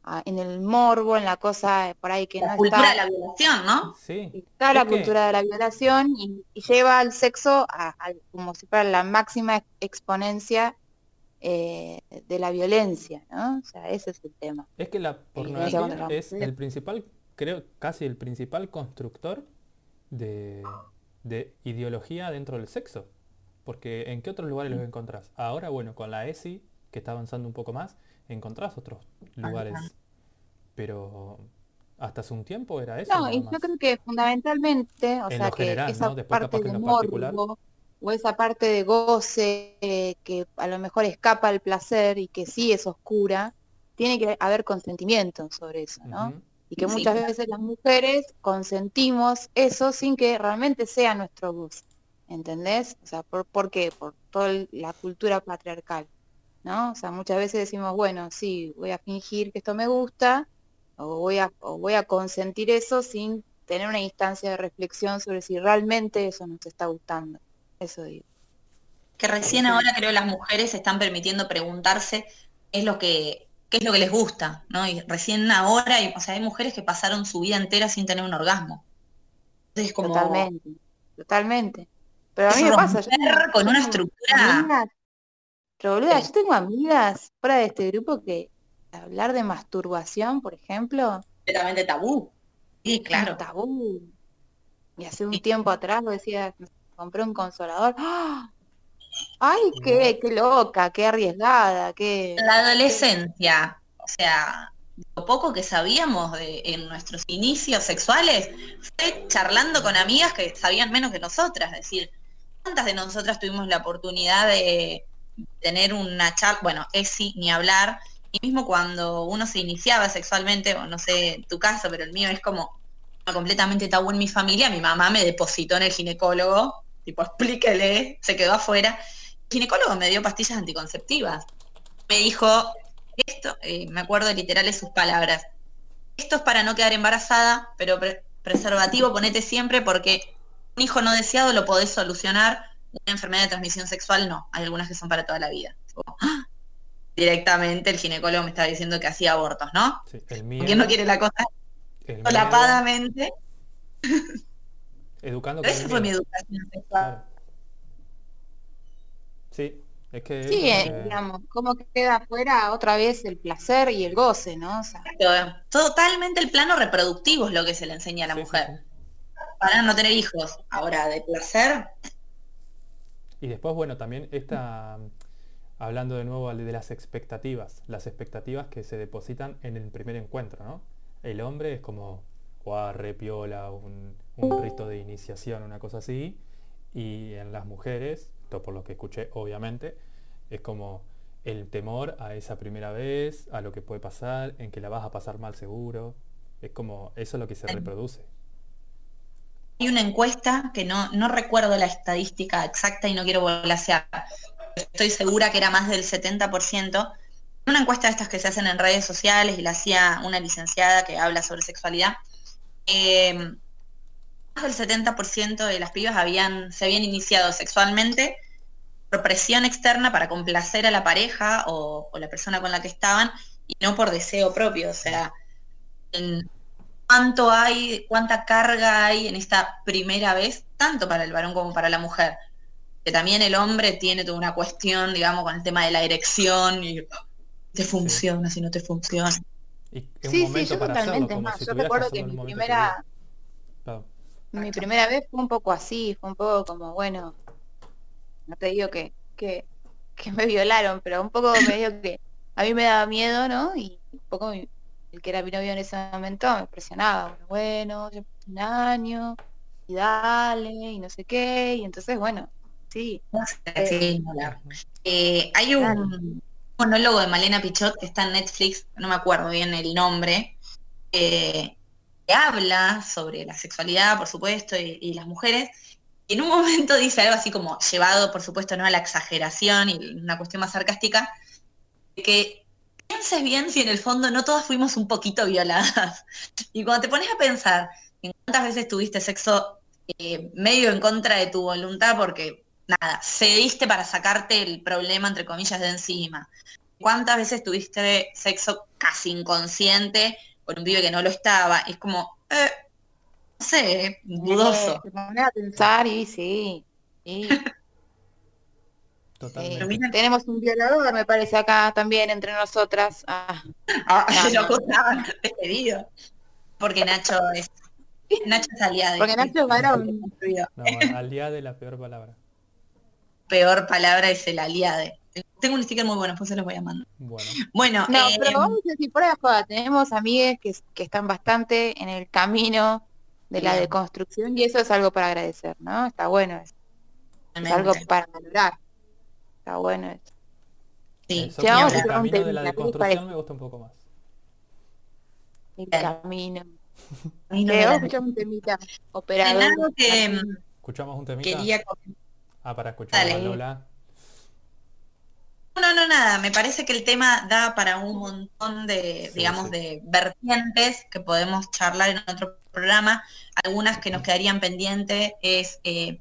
Speaker 3: Ah, En el morbo, en la cosa por ahí que
Speaker 2: la
Speaker 3: no
Speaker 2: cultura de
Speaker 3: está,
Speaker 2: la violación, ¿no?
Speaker 1: Sí,
Speaker 3: está la
Speaker 1: que-
Speaker 3: cultura de la violación y, y lleva al sexo a, a- como si fuera la máxima ex- exponencia eh, de la violencia, ¿no? O sea, ese es el tema.
Speaker 1: es que la
Speaker 3: contra
Speaker 1: pornografía es el principal, creo, casi el principal constructor de, de ideología dentro del sexo. Porque ¿en qué otros lugares los encontrás? Ahora, bueno, con la ESI, que está avanzando un poco más, encontrás otros lugares. Pero hasta hace un tiempo era eso.
Speaker 3: No, y yo creo que fundamentalmente, o
Speaker 1: En
Speaker 3: sea,
Speaker 1: lo
Speaker 3: que
Speaker 1: general,
Speaker 3: esa
Speaker 1: ¿no? Después
Speaker 3: parte
Speaker 1: capaz que
Speaker 3: de
Speaker 1: en lo particular.
Speaker 3: morbo o esa parte de goce eh, que a lo mejor escapa al placer y que sí es oscura, tiene que haber consentimiento sobre eso, ¿no? Y que muchas veces las mujeres consentimos eso sin que realmente sea nuestro goce, ¿entendés? O sea, ¿por, por qué? Por toda el- la cultura patriarcal, ¿no? O sea, muchas veces decimos, bueno, sí, voy a fingir que esto me gusta, o voy a, o voy a consentir eso sin tener una instancia de reflexión sobre si realmente eso nos está gustando. Eso digo.
Speaker 2: Que recién ahora creo las mujeres están permitiendo preguntarse qué es lo que, qué es lo que les gusta, ¿no? Y recién ahora, hay- o sea, hay mujeres que pasaron su vida entera sin tener un orgasmo. Entonces como
Speaker 3: Totalmente, totalmente. Pero a mí me pasa, yo tengo-
Speaker 2: con una estructura.
Speaker 3: amigas, pero boluda,
Speaker 2: Sí.
Speaker 3: yo tengo amigas fuera de este grupo que hablar de masturbación, por ejemplo,
Speaker 2: completamente tabú. Sí, claro.
Speaker 3: tabú. Y hace un
Speaker 2: Sí.
Speaker 3: tiempo atrás vos decías, compré un consolador. ¡Ah! ¡Ay, qué, qué loca, qué arriesgada, qué...
Speaker 2: La adolescencia, o sea, lo poco que sabíamos de, en nuestros inicios sexuales fue charlando con amigas que sabían menos que nosotras. Es decir, ¿cuántas de nosotras tuvimos la oportunidad de tener una charla? Bueno, es sí, ni hablar. Y mismo cuando uno se iniciaba sexualmente, o no sé tu caso, pero el mío es como completamente tabú en mi familia, mi mamá me depositó en el ginecólogo, tipo, explíquele, se quedó afuera. El ginecólogo me dio pastillas anticonceptivas. Me dijo, esto, eh, me acuerdo literal de sus palabras, esto es para no quedar embarazada, pero pre- preservativo ponete siempre porque un hijo no deseado lo podés solucionar, una enfermedad de transmisión sexual no, hay algunas que son para toda la vida. Como, ¡ah! Directamente el ginecólogo me estaba diciendo que hacía abortos, ¿no?
Speaker 1: Sí, el miedo,
Speaker 2: ¿Quién no quiere la cosa solapadamente?
Speaker 1: educando
Speaker 2: Pero esa fue mi educación sexual.
Speaker 1: Claro. Sí, es que
Speaker 3: Sí, eh,
Speaker 1: eh,
Speaker 3: digamos, cómo queda afuera otra vez el placer y el goce, ¿no? O sea,
Speaker 2: Totalmente el plano reproductivo es lo que se le enseña a la
Speaker 1: sí, sí,
Speaker 2: mujer.
Speaker 1: sí.
Speaker 2: Para no tener hijos. Ahora, de placer,
Speaker 1: Y después, bueno, también esta, hablando de nuevo de las expectativas, las expectativas que se depositan en el primer encuentro, ¿no? El hombre es como, re piola, un, un rito de iniciación, una cosa así, y en las mujeres, esto por lo que escuché, obviamente, es como el temor a esa primera vez, a lo que puede pasar, en que la vas a pasar mal seguro, es como, eso es lo que se reproduce.
Speaker 2: hay una encuesta que no, no recuerdo la estadística exacta y no quiero volasear. Estoy segura que era más del 70%. Una encuesta de estas que se hacen en redes sociales y la hacía una licenciada que habla sobre sexualidad, eh, más del 70% de las pibas habían, se habían iniciado sexualmente por presión externa para complacer a la pareja o, o la persona con la que estaban y no por deseo propio. O sea, en cuánto hay, cuánta carga hay en esta primera vez, tanto para el varón como para la mujer. Que también el hombre tiene toda una cuestión, digamos, con el tema de la erección y "Oh, te funciona, si no te funciona.
Speaker 1: Y es un
Speaker 3: Sí, sí, yo
Speaker 1: para hacerlo,
Speaker 3: totalmente. Es
Speaker 1: como si
Speaker 3: yo recuerdo
Speaker 1: hacerlo
Speaker 3: que mi primera, mi primera vez fue un poco así, fue un poco como, bueno, no te digo que, que, que me violaron, pero un poco medio que a mí me daba miedo, ¿no? Y un poco mi- el que era mi novio en ese momento me presionaba, bueno, pasó un año, y dale, y no sé qué, y entonces, bueno, sí,
Speaker 2: Sí, no, la- Eh, hay un monólogo de Malena Pichot que está en Netflix, no me acuerdo bien el nombre, eh, que habla sobre la sexualidad, por supuesto, y, las mujeres. Y en un momento dice algo así como, llevado, por supuesto, no a la exageración y una cuestión más sarcástica, que pienses bien si en el fondo no todas fuimos un poquito violadas. Y cuando te pones a pensar en cuántas veces tuviste sexo eh, medio en contra de tu voluntad porque nada, cediste para sacarte el problema, entre comillas, de encima. ¿Cuántas veces tuviste sexo casi inconsciente con un pibe que no lo estaba? Es como, eh, no sé, dudoso.
Speaker 3: Te pones a pensar y sí, sí.
Speaker 1: Totalmente.
Speaker 3: Tenemos un violador, me parece, acá también entre nosotras. Ah,
Speaker 2: Ah,
Speaker 3: No,
Speaker 2: lo
Speaker 3: no.
Speaker 2: despedido. Porque Nacho es, Nacho es aliado.
Speaker 3: Porque Nacho es varón.
Speaker 1: No, aliade la peor palabra.
Speaker 2: Peor palabra es el aliade. Tengo un sticker muy bueno, pues se los voy a mandar.
Speaker 1: Bueno,
Speaker 2: Bueno,
Speaker 3: No,
Speaker 2: eh,
Speaker 3: pero vamos a decir, de joda, tenemos amigues que, que están bastante en el camino de la
Speaker 2: Bien.
Speaker 3: deconstrucción y eso es algo para agradecer, ¿no? Está bueno, es, es algo para valorar. Está bueno eso.
Speaker 2: sí,
Speaker 1: eso
Speaker 3: vamos
Speaker 1: el camino de la
Speaker 3: temita, ¿qué les
Speaker 1: deconstrucción me gusta un poco más.
Speaker 3: El
Speaker 2: Bien.
Speaker 3: camino.
Speaker 2: a mí no
Speaker 3: Que
Speaker 2: me
Speaker 3: vamos a
Speaker 2: la-
Speaker 3: escuchar un temita. Operador.
Speaker 2: que mm,
Speaker 1: ¿Escuchamos un temita?
Speaker 2: quería.
Speaker 1: Ah, para escuchar a
Speaker 2: Dale.
Speaker 1: Lola.
Speaker 2: No, no, nada, me parece que el tema da para un montón de,
Speaker 1: Sí,
Speaker 2: digamos,
Speaker 1: sí.
Speaker 2: de vertientes que podemos charlar en otro programa. Algunas que nos quedarían pendientes es, eh,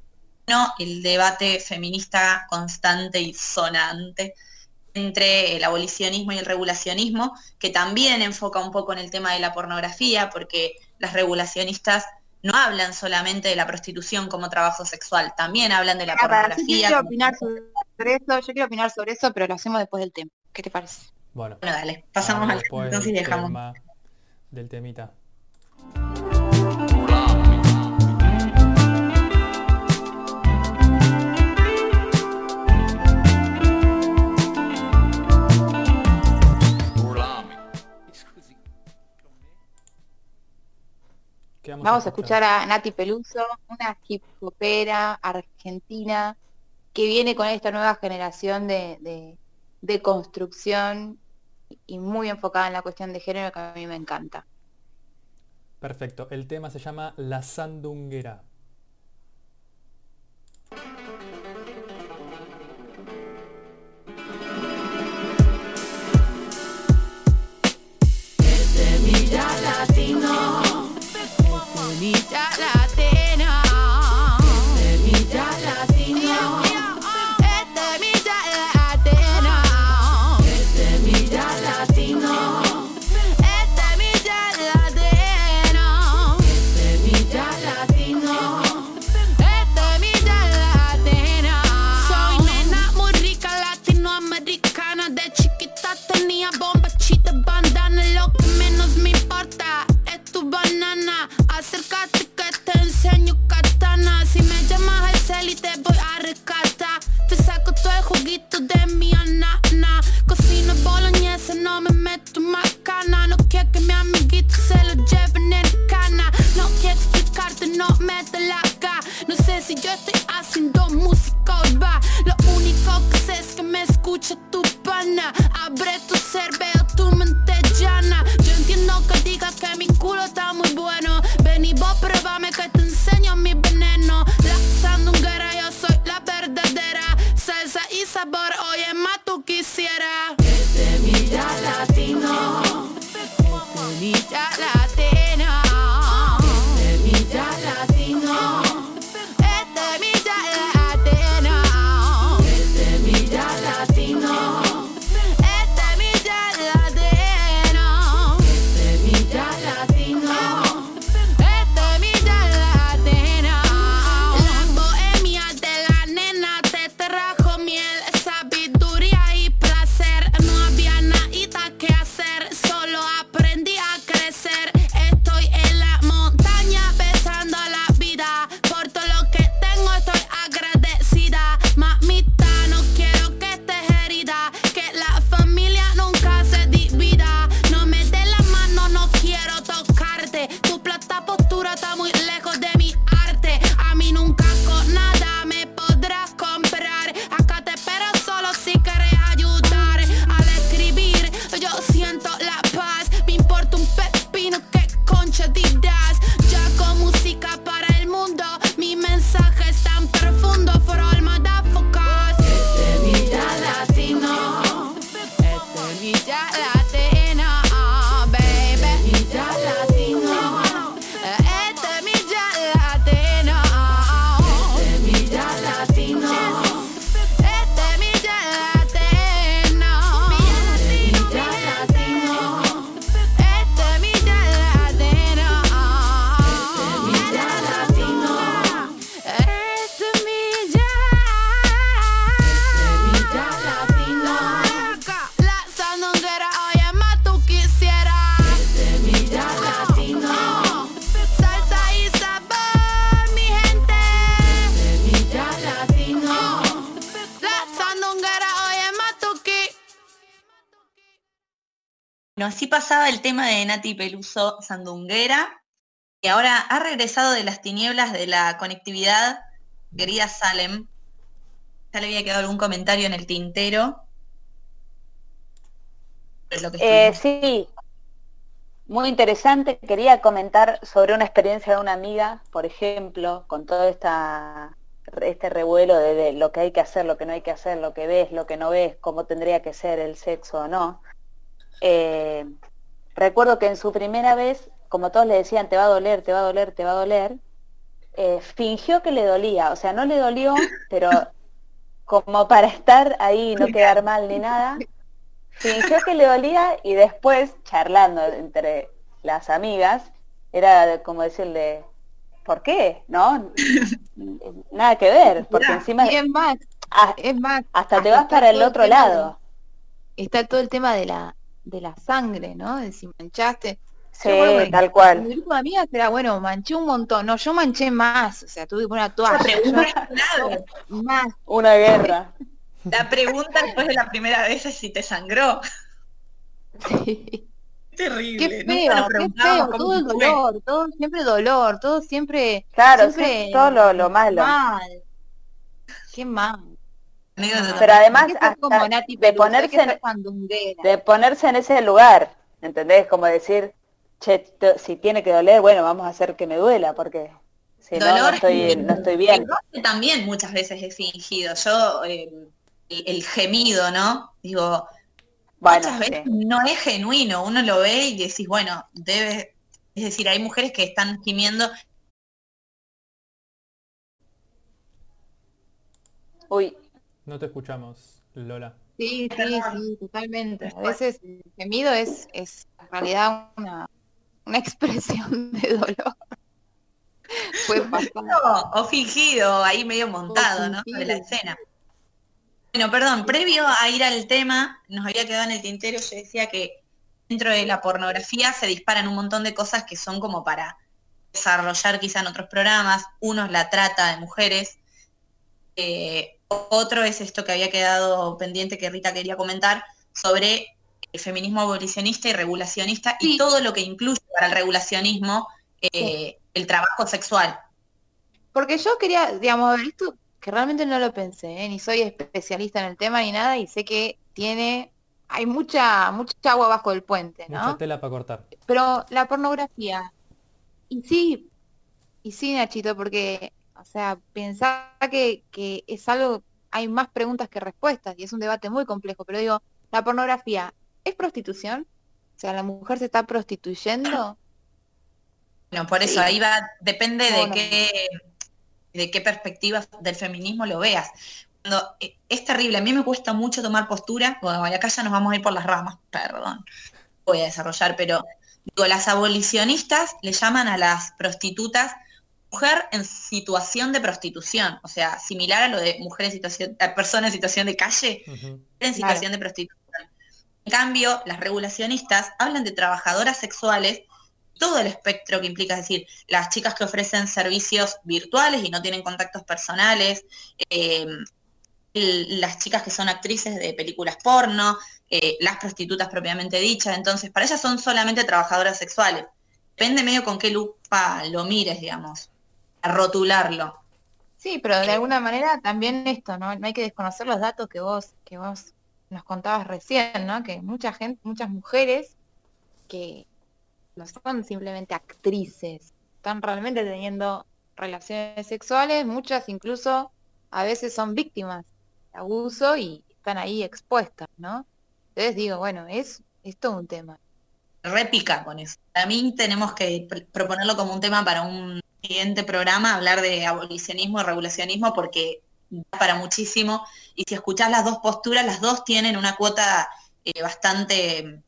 Speaker 2: uno, el debate feminista constante y sonante entre el abolicionismo y el regulacionismo, que también enfoca un poco en el tema de la pornografía, porque las regulacionistas no hablan solamente de la prostitución como trabajo sexual, también hablan de la
Speaker 3: Ah, para, yo
Speaker 2: pornografía.
Speaker 3: quiero
Speaker 2: como-
Speaker 3: opinar sobre eso, yo quiero opinar sobre eso, pero lo hacemos después del tema. ¿Qué te parece?
Speaker 1: Bueno,
Speaker 2: Bueno, dale, pasamos al entonces y dejamos.
Speaker 1: tema- del temita. ¿Qué
Speaker 3: Vamos a escuchar a Nati Peluso, una hip hopera argentina que viene con esta nueva generación de, de, de construcción y muy enfocada en la cuestión de género que a mí me encanta.
Speaker 1: Perfecto. El tema se llama La Sandunguera.
Speaker 7: bonita la tengo. Katana. Si me llamas a cel te voy a rescatar. Te saco todo el juguito de mi anana. Cocino boloñesa, no me meto macana. No quiero que mi amiguito se lo lleven en cana. No quiero explicarte, no me da la gana. No sé si yo estoy haciendo música o va. Lo único que sé es que me escucha tu pana. Abre tu cerebro, tu mente llana. Yo entiendo que digas que mi culo está muy bueno. Ven y vos pruébame que te Salsa y sabor, oye, más tú quisieras.
Speaker 2: Tema de Nati Peluso Sandunguera, y ahora ha regresado de las tinieblas de la conectividad, querida Salem. Ya le había quedado algún comentario en el tintero. Lo que
Speaker 4: Eh, sí, muy interesante. Quería comentar sobre una experiencia de una amiga, por ejemplo, con todo esta, este revuelo de, de lo que hay que hacer, lo que no hay que hacer, lo que ves, lo que no ves, cómo tendría que ser el sexo o no. Eh, recuerdo que en su primera vez, como todos le decían, te va a doler, te va a doler, te va a doler, eh, fingió que le dolía, o sea, no le dolió, pero como para estar ahí y no quedar mal ni nada, fingió que le dolía y después, charlando entre las amigas, era como decirle, ¿por qué? ¿No? Nada que ver, porque
Speaker 2: Mirá,
Speaker 4: encima
Speaker 3: es más, es más,
Speaker 4: hasta te vas para el otro lado.
Speaker 3: está todo el tema de la de la sangre, ¿no? De si manchaste.
Speaker 4: Sí,
Speaker 3: Yo que
Speaker 4: tal cual.
Speaker 3: mi grupo de amigas era, bueno, manché un montón. No, yo manché más. O sea, tuve una
Speaker 2: La
Speaker 3: toalla.
Speaker 2: pregunta es clave.
Speaker 3: yo más.
Speaker 4: Una guerra.
Speaker 2: La pregunta después de la primera vez es si te sangró.
Speaker 3: Sí.
Speaker 2: Terrible.
Speaker 3: Qué feo, qué feo. Todo el
Speaker 2: fue.
Speaker 3: dolor, todo siempre dolor, todo siempre.
Speaker 4: Claro,
Speaker 3: siempre
Speaker 4: sí, todo lo, lo malo.
Speaker 3: Mal. Qué mal.
Speaker 4: Pero además,
Speaker 3: como Nati
Speaker 4: de ponerse en- de ponerse en ese lugar, ¿entendés? Como decir, che, si tiene que doler, bueno, vamos a hacer que me duela, porque si no, no
Speaker 2: Dolor
Speaker 4: estoy, no estoy bien.
Speaker 2: El también muchas veces es fingido. Yo, eh, el, el gemido, ¿no? Digo,
Speaker 4: Bueno,
Speaker 2: muchas veces
Speaker 4: sí.
Speaker 2: no es genuino. Uno lo ve y decís, bueno, debe. Es decir, hay mujeres que están gimiendo.
Speaker 4: Uy,
Speaker 1: No te escuchamos, Lola.
Speaker 3: Sí, sí, sí, totalmente. A veces el gemido es, es en realidad una, una expresión de dolor.
Speaker 2: O, fingido, ahí medio montado, ¿no? De la escena. Bueno, perdón, previo a ir al tema, nos había quedado en el tintero, yo decía que dentro de la pornografía se disparan un montón de cosas que son como para desarrollar quizá en otros programas. Uno es la trata de mujeres. Eh, otro es esto que había quedado pendiente que Rita quería comentar sobre el feminismo abolicionista y regulacionista y todo lo que incluye para el regulacionismo eh, el trabajo sexual.
Speaker 3: Porque yo quería, digamos, esto que realmente no lo pensé, ¿eh? ni soy especialista en el tema ni nada, y sé que tiene, hay mucha, mucha agua bajo el puente, ¿no?
Speaker 1: Mucha tela para cortar.
Speaker 3: Pero la pornografía, y sí, y sí, Nachito, porque, o sea, pensar que, que es algo, hay más preguntas que respuestas, y es un debate muy complejo, pero digo, la pornografía, ¿es prostitución? O sea, ¿la mujer se está prostituyendo?
Speaker 2: Bueno, por eso
Speaker 3: Sí.
Speaker 2: ahí va, depende de
Speaker 3: No,
Speaker 2: qué, de qué perspectiva del feminismo lo veas. Cuando, eh, es terrible, a mí me cuesta mucho tomar postura, bueno, acá ya nos vamos a ir por las ramas, perdón, voy a desarrollar, pero digo, las abolicionistas le llaman a las prostitutas mujer en situación de prostitución, o sea, similar a lo de mujer en situación, a persona en situación de calle, en situación de prostitución. En cambio, las regulacionistas hablan de trabajadoras sexuales, todo el espectro que implica, es decir, las chicas que ofrecen servicios virtuales y no tienen contactos personales, eh, el- las chicas que son actrices de películas porno, eh, las prostitutas propiamente dichas, entonces para ellas son solamente trabajadoras sexuales. Depende medio con qué lupa lo mires, digamos, rotularlo.
Speaker 3: Sí, pero de alguna manera también esto, ¿no? No hay que desconocer los datos que vos, que vos nos contabas recién, ¿no? Que mucha gente, muchas mujeres que no son simplemente actrices, están realmente teniendo relaciones sexuales, muchas incluso a veces son víctimas de abuso y están ahí expuestas, ¿no? Entonces digo, bueno, es, es todo un tema.
Speaker 2: Repica con eso. Para mí tenemos que pr- proponerlo como un tema para un siguiente programa, hablar de abolicionismo y regulacionismo, porque da para muchísimo. Y si escuchás las dos posturas, las dos tienen una cuota eh, bastante,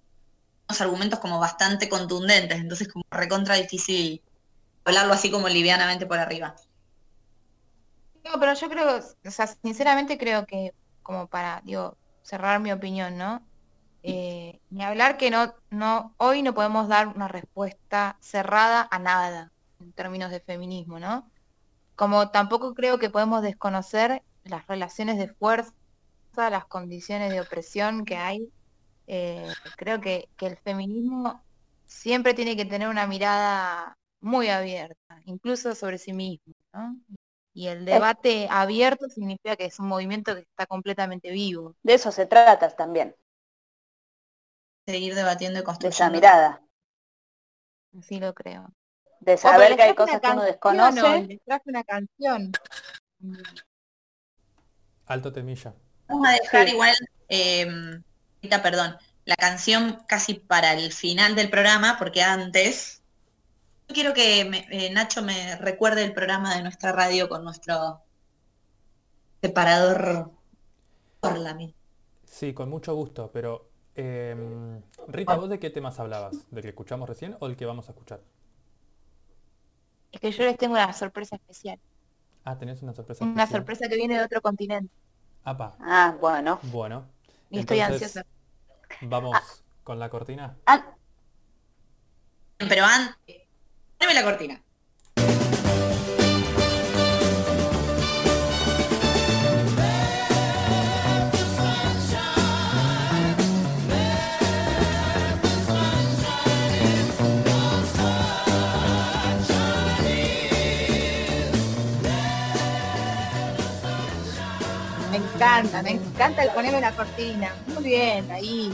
Speaker 2: unos argumentos como bastante contundentes, entonces como recontra difícil hablarlo así como livianamente por arriba.
Speaker 3: No, pero yo creo, o sea, sinceramente creo que como para, digo, cerrar mi opinión, ¿no? Eh, ni hablar que no, no, hoy no podemos dar una respuesta cerrada a nada en términos de feminismo, ¿no? Como tampoco creo que podemos desconocer las relaciones de fuerza, las condiciones de opresión que hay. Eh, creo que, que el feminismo siempre tiene que tener una mirada muy abierta, incluso sobre sí mismo, ¿no? Y el debate abierto significa que es un movimiento que está completamente vivo.
Speaker 4: De eso se trata también,
Speaker 2: Seguir debatiendo y
Speaker 4: de esa
Speaker 2: construyendo.
Speaker 4: mirada,
Speaker 3: Así lo creo.
Speaker 4: De saber que hay cosas que uno desconoce.
Speaker 3: les traje una canción.
Speaker 1: Alto temilla.
Speaker 2: Vamos a dejar
Speaker 4: Sí.
Speaker 2: igual, eh, perdón, la canción casi para el final del programa, porque antes yo quiero que me- eh, Nacho me recuerde el programa de nuestra radio con nuestro separador por la misma.
Speaker 1: Sí, con mucho gusto, pero em, Rita, ¿vos de qué temas hablabas? ¿Del que escuchamos recién o del que vamos a escuchar?
Speaker 3: Es que yo les tengo una sorpresa especial.
Speaker 1: Ah, tenés una sorpresa
Speaker 3: Una
Speaker 1: especial.
Speaker 3: sorpresa que viene de otro continente.
Speaker 1: Apa,
Speaker 4: Ah, bueno.
Speaker 1: bueno.
Speaker 3: Y estoy ansiosa.
Speaker 1: Vamos con la cortina.
Speaker 4: Ah,
Speaker 2: Pero antes, poneme la cortina.
Speaker 3: Encanta, me encanta el ponerme la cortina. Muy bien, ahí.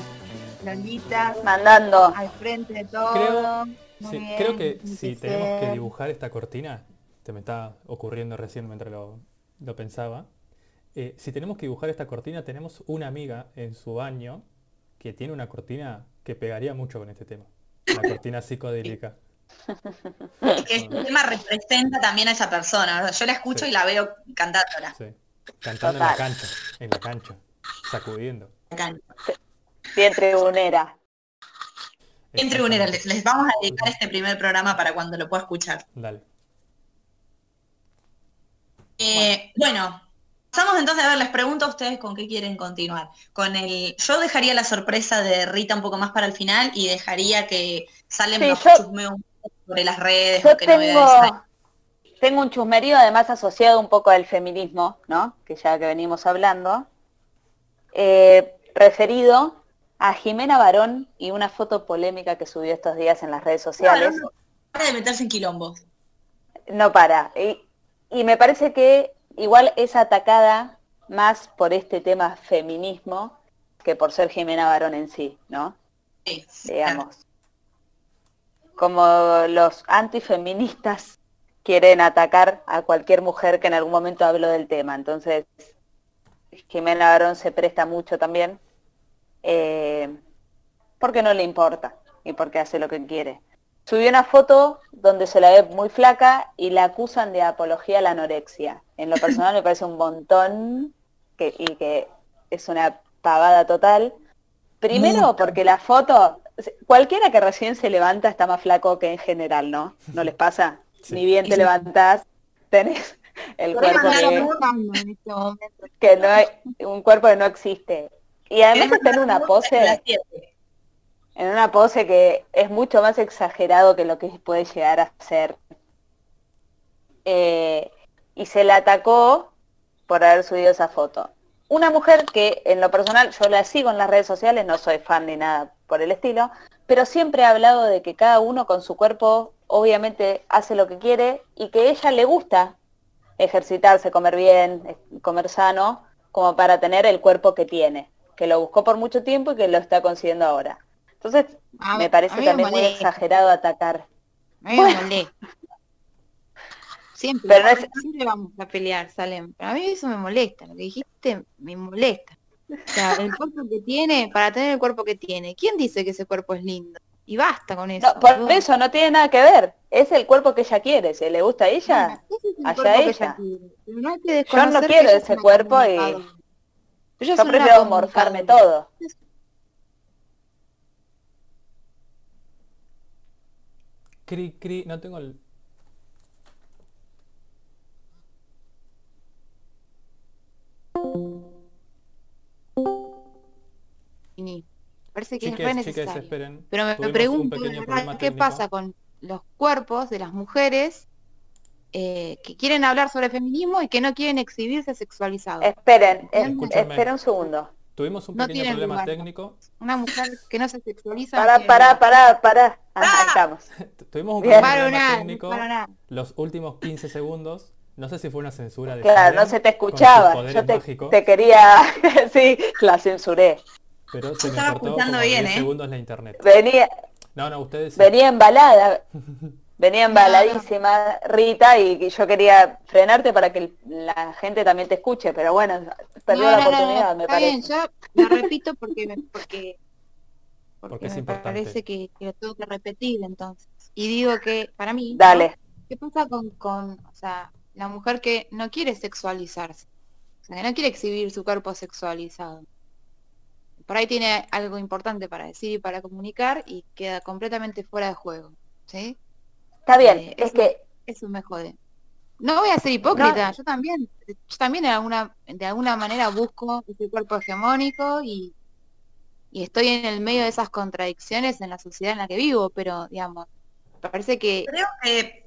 Speaker 3: Lolita,
Speaker 4: mandando.
Speaker 3: al frente de todo.
Speaker 1: Creo-
Speaker 3: Muy
Speaker 1: Sí,
Speaker 3: bien,
Speaker 1: creo que si tenemos que dibujar esta cortina, se me está ocurriendo recién mientras lo, lo pensaba, eh, si tenemos que dibujar esta cortina, tenemos una amiga en su baño que tiene una cortina que pegaría mucho con este tema. La cortina psicodélica.
Speaker 2: Es que este tema representa también a esa persona. Yo la escucho
Speaker 1: Sí.
Speaker 2: y la veo cantándola.
Speaker 1: Sí. Cantando en la cancha, en la cancha, sacudiendo.
Speaker 4: Bien tribunera.
Speaker 2: En tribunera, les, vamos a dedicar este primer programa para cuando lo pueda escuchar.
Speaker 1: Dale.
Speaker 2: Eh, bueno, pasamos entonces a ver, les pregunto a ustedes con qué quieren continuar. Con el, yo dejaría la sorpresa de Rita un poco más para el final y dejaría que salen
Speaker 4: Sí,
Speaker 2: los
Speaker 4: yo-
Speaker 2: chusmeos un poco sobre las redes
Speaker 4: Yo
Speaker 2: o qué novedades hay.
Speaker 4: Tengo, un chusmerío además asociado un poco al feminismo, ¿no? Que ya que venimos hablando. eh, referido a Jimena Barón y una foto polémica que subió estos días en las redes sociales.
Speaker 2: No, no, no, para de meterse en quilombos.
Speaker 4: No para. Y, y me parece que igual es atacada más por este tema feminismo que por ser Jimena Barón en sí, ¿no?
Speaker 2: Sí,
Speaker 4: Digamos. Como los antifeministas quieren atacar a cualquier mujer que en algún momento habló del tema. Entonces, Jimena Barón se presta mucho también, eh, porque no le importa y porque hace lo que quiere. Subió una foto donde se la ve muy flaca y la acusan de apología a la anorexia. En lo personal me parece un montón que, y que es una pavada total. Primero porque la foto, cualquiera que recién se levanta está más flaco que en general, ¿no? ¿No les pasa?
Speaker 1: Sí.
Speaker 4: Ni bien te levantás, tenés el cuerpo que,
Speaker 3: este
Speaker 4: que no hay, un cuerpo que no existe. Y además está en una pose, en una pose que es mucho más exagerado que lo que puede llegar a ser. Eh, y se la atacó por haber subido esa foto. Una mujer que en lo personal yo la sigo en las redes sociales, no soy fan ni nada por el estilo, pero siempre ha hablado de que cada uno con su cuerpo obviamente hace lo que quiere y que a ella le gusta ejercitarse, comer bien, eh, comer sano, como para tener el cuerpo que tiene, que lo buscó por mucho tiempo y que lo está consiguiendo ahora. Entonces,
Speaker 3: A-
Speaker 4: me parece
Speaker 3: me
Speaker 4: también muy exagerado atacar.
Speaker 3: A mí me. Siempre,
Speaker 4: Pero no es-
Speaker 3: siempre vamos a pelear, Salem. Pero a mí eso me molesta. Lo que dijiste me molesta. O sea, el cuerpo que tiene, para tener el cuerpo que tiene, ¿quién dice que ese cuerpo es lindo? Y basta con eso.
Speaker 4: No, por eso no tiene nada que ver. Es el cuerpo que ella quiere. Si le gusta a ella,
Speaker 3: Bueno, ese es el
Speaker 4: allá ella.
Speaker 3: ella no hay que
Speaker 4: Yo no quiero ese cuerpo y- yo
Speaker 3: una
Speaker 4: prefiero morfarme todo.
Speaker 1: Cri, cri, no tengo el...
Speaker 3: Parece que es re
Speaker 1: chiques,
Speaker 3: necesario.
Speaker 1: esperen.
Speaker 3: Pero me,
Speaker 1: Tuvimos
Speaker 3: pregunto, ¿qué
Speaker 1: técnico.
Speaker 3: pasa con los cuerpos de las mujeres eh, que quieren hablar sobre feminismo y que no quieren exhibirse sexualizados?
Speaker 4: Esperen, eh,
Speaker 1: Escúchame.
Speaker 4: esperen un segundo.
Speaker 1: Tuvimos un
Speaker 3: No
Speaker 1: pequeño problema
Speaker 3: lugar.
Speaker 1: técnico.
Speaker 3: Una mujer que no se sexualiza.
Speaker 4: Pará, pará, pará, pará. Ah, ahí estamos.
Speaker 1: Tu- Tuvimos un
Speaker 4: Bien.
Speaker 1: problema
Speaker 3: nada,
Speaker 1: técnico. Los últimos 15 segundos. No sé si fue una censura de
Speaker 4: Claro, no se te escuchaba. Yo te, te quería, sí, la censuré.
Speaker 1: Pero se me
Speaker 2: estaba
Speaker 1: cortó
Speaker 2: escuchando
Speaker 1: como
Speaker 2: bien,
Speaker 1: 10
Speaker 2: ¿eh?
Speaker 1: segundos la internet.
Speaker 4: Venía,
Speaker 1: No, no, ustedes sí.
Speaker 4: venía embalada, venía embaladísima Rita y, yo quería frenarte para que la gente también te escuche, pero bueno, perdió
Speaker 3: No,
Speaker 4: la
Speaker 3: no, no,
Speaker 4: oportunidad, me
Speaker 3: está
Speaker 4: parece.
Speaker 3: bien, yo lo repito porque me, porque, porque
Speaker 1: Porque es
Speaker 3: me
Speaker 1: importante.
Speaker 3: parece que, que lo tengo que repetir entonces. Y digo que para mí, ¿no?
Speaker 4: Dale.
Speaker 3: ¿qué pasa con, con, o sea, la mujer que no quiere sexualizarse? O sea, que no quiere exhibir su cuerpo sexualizado. Por ahí tiene algo importante para decir y para comunicar y queda completamente fuera de juego. ¿Sí?
Speaker 4: Está bien,
Speaker 3: Eh,
Speaker 4: es
Speaker 3: eso-
Speaker 4: que
Speaker 3: Eso me jode. No voy a ser hipócrita, yo también, yo también de alguna, de alguna manera busco ese cuerpo hegemónico y, y estoy en el medio de esas contradicciones en la sociedad en la que vivo, pero digamos, me parece que
Speaker 2: Creo que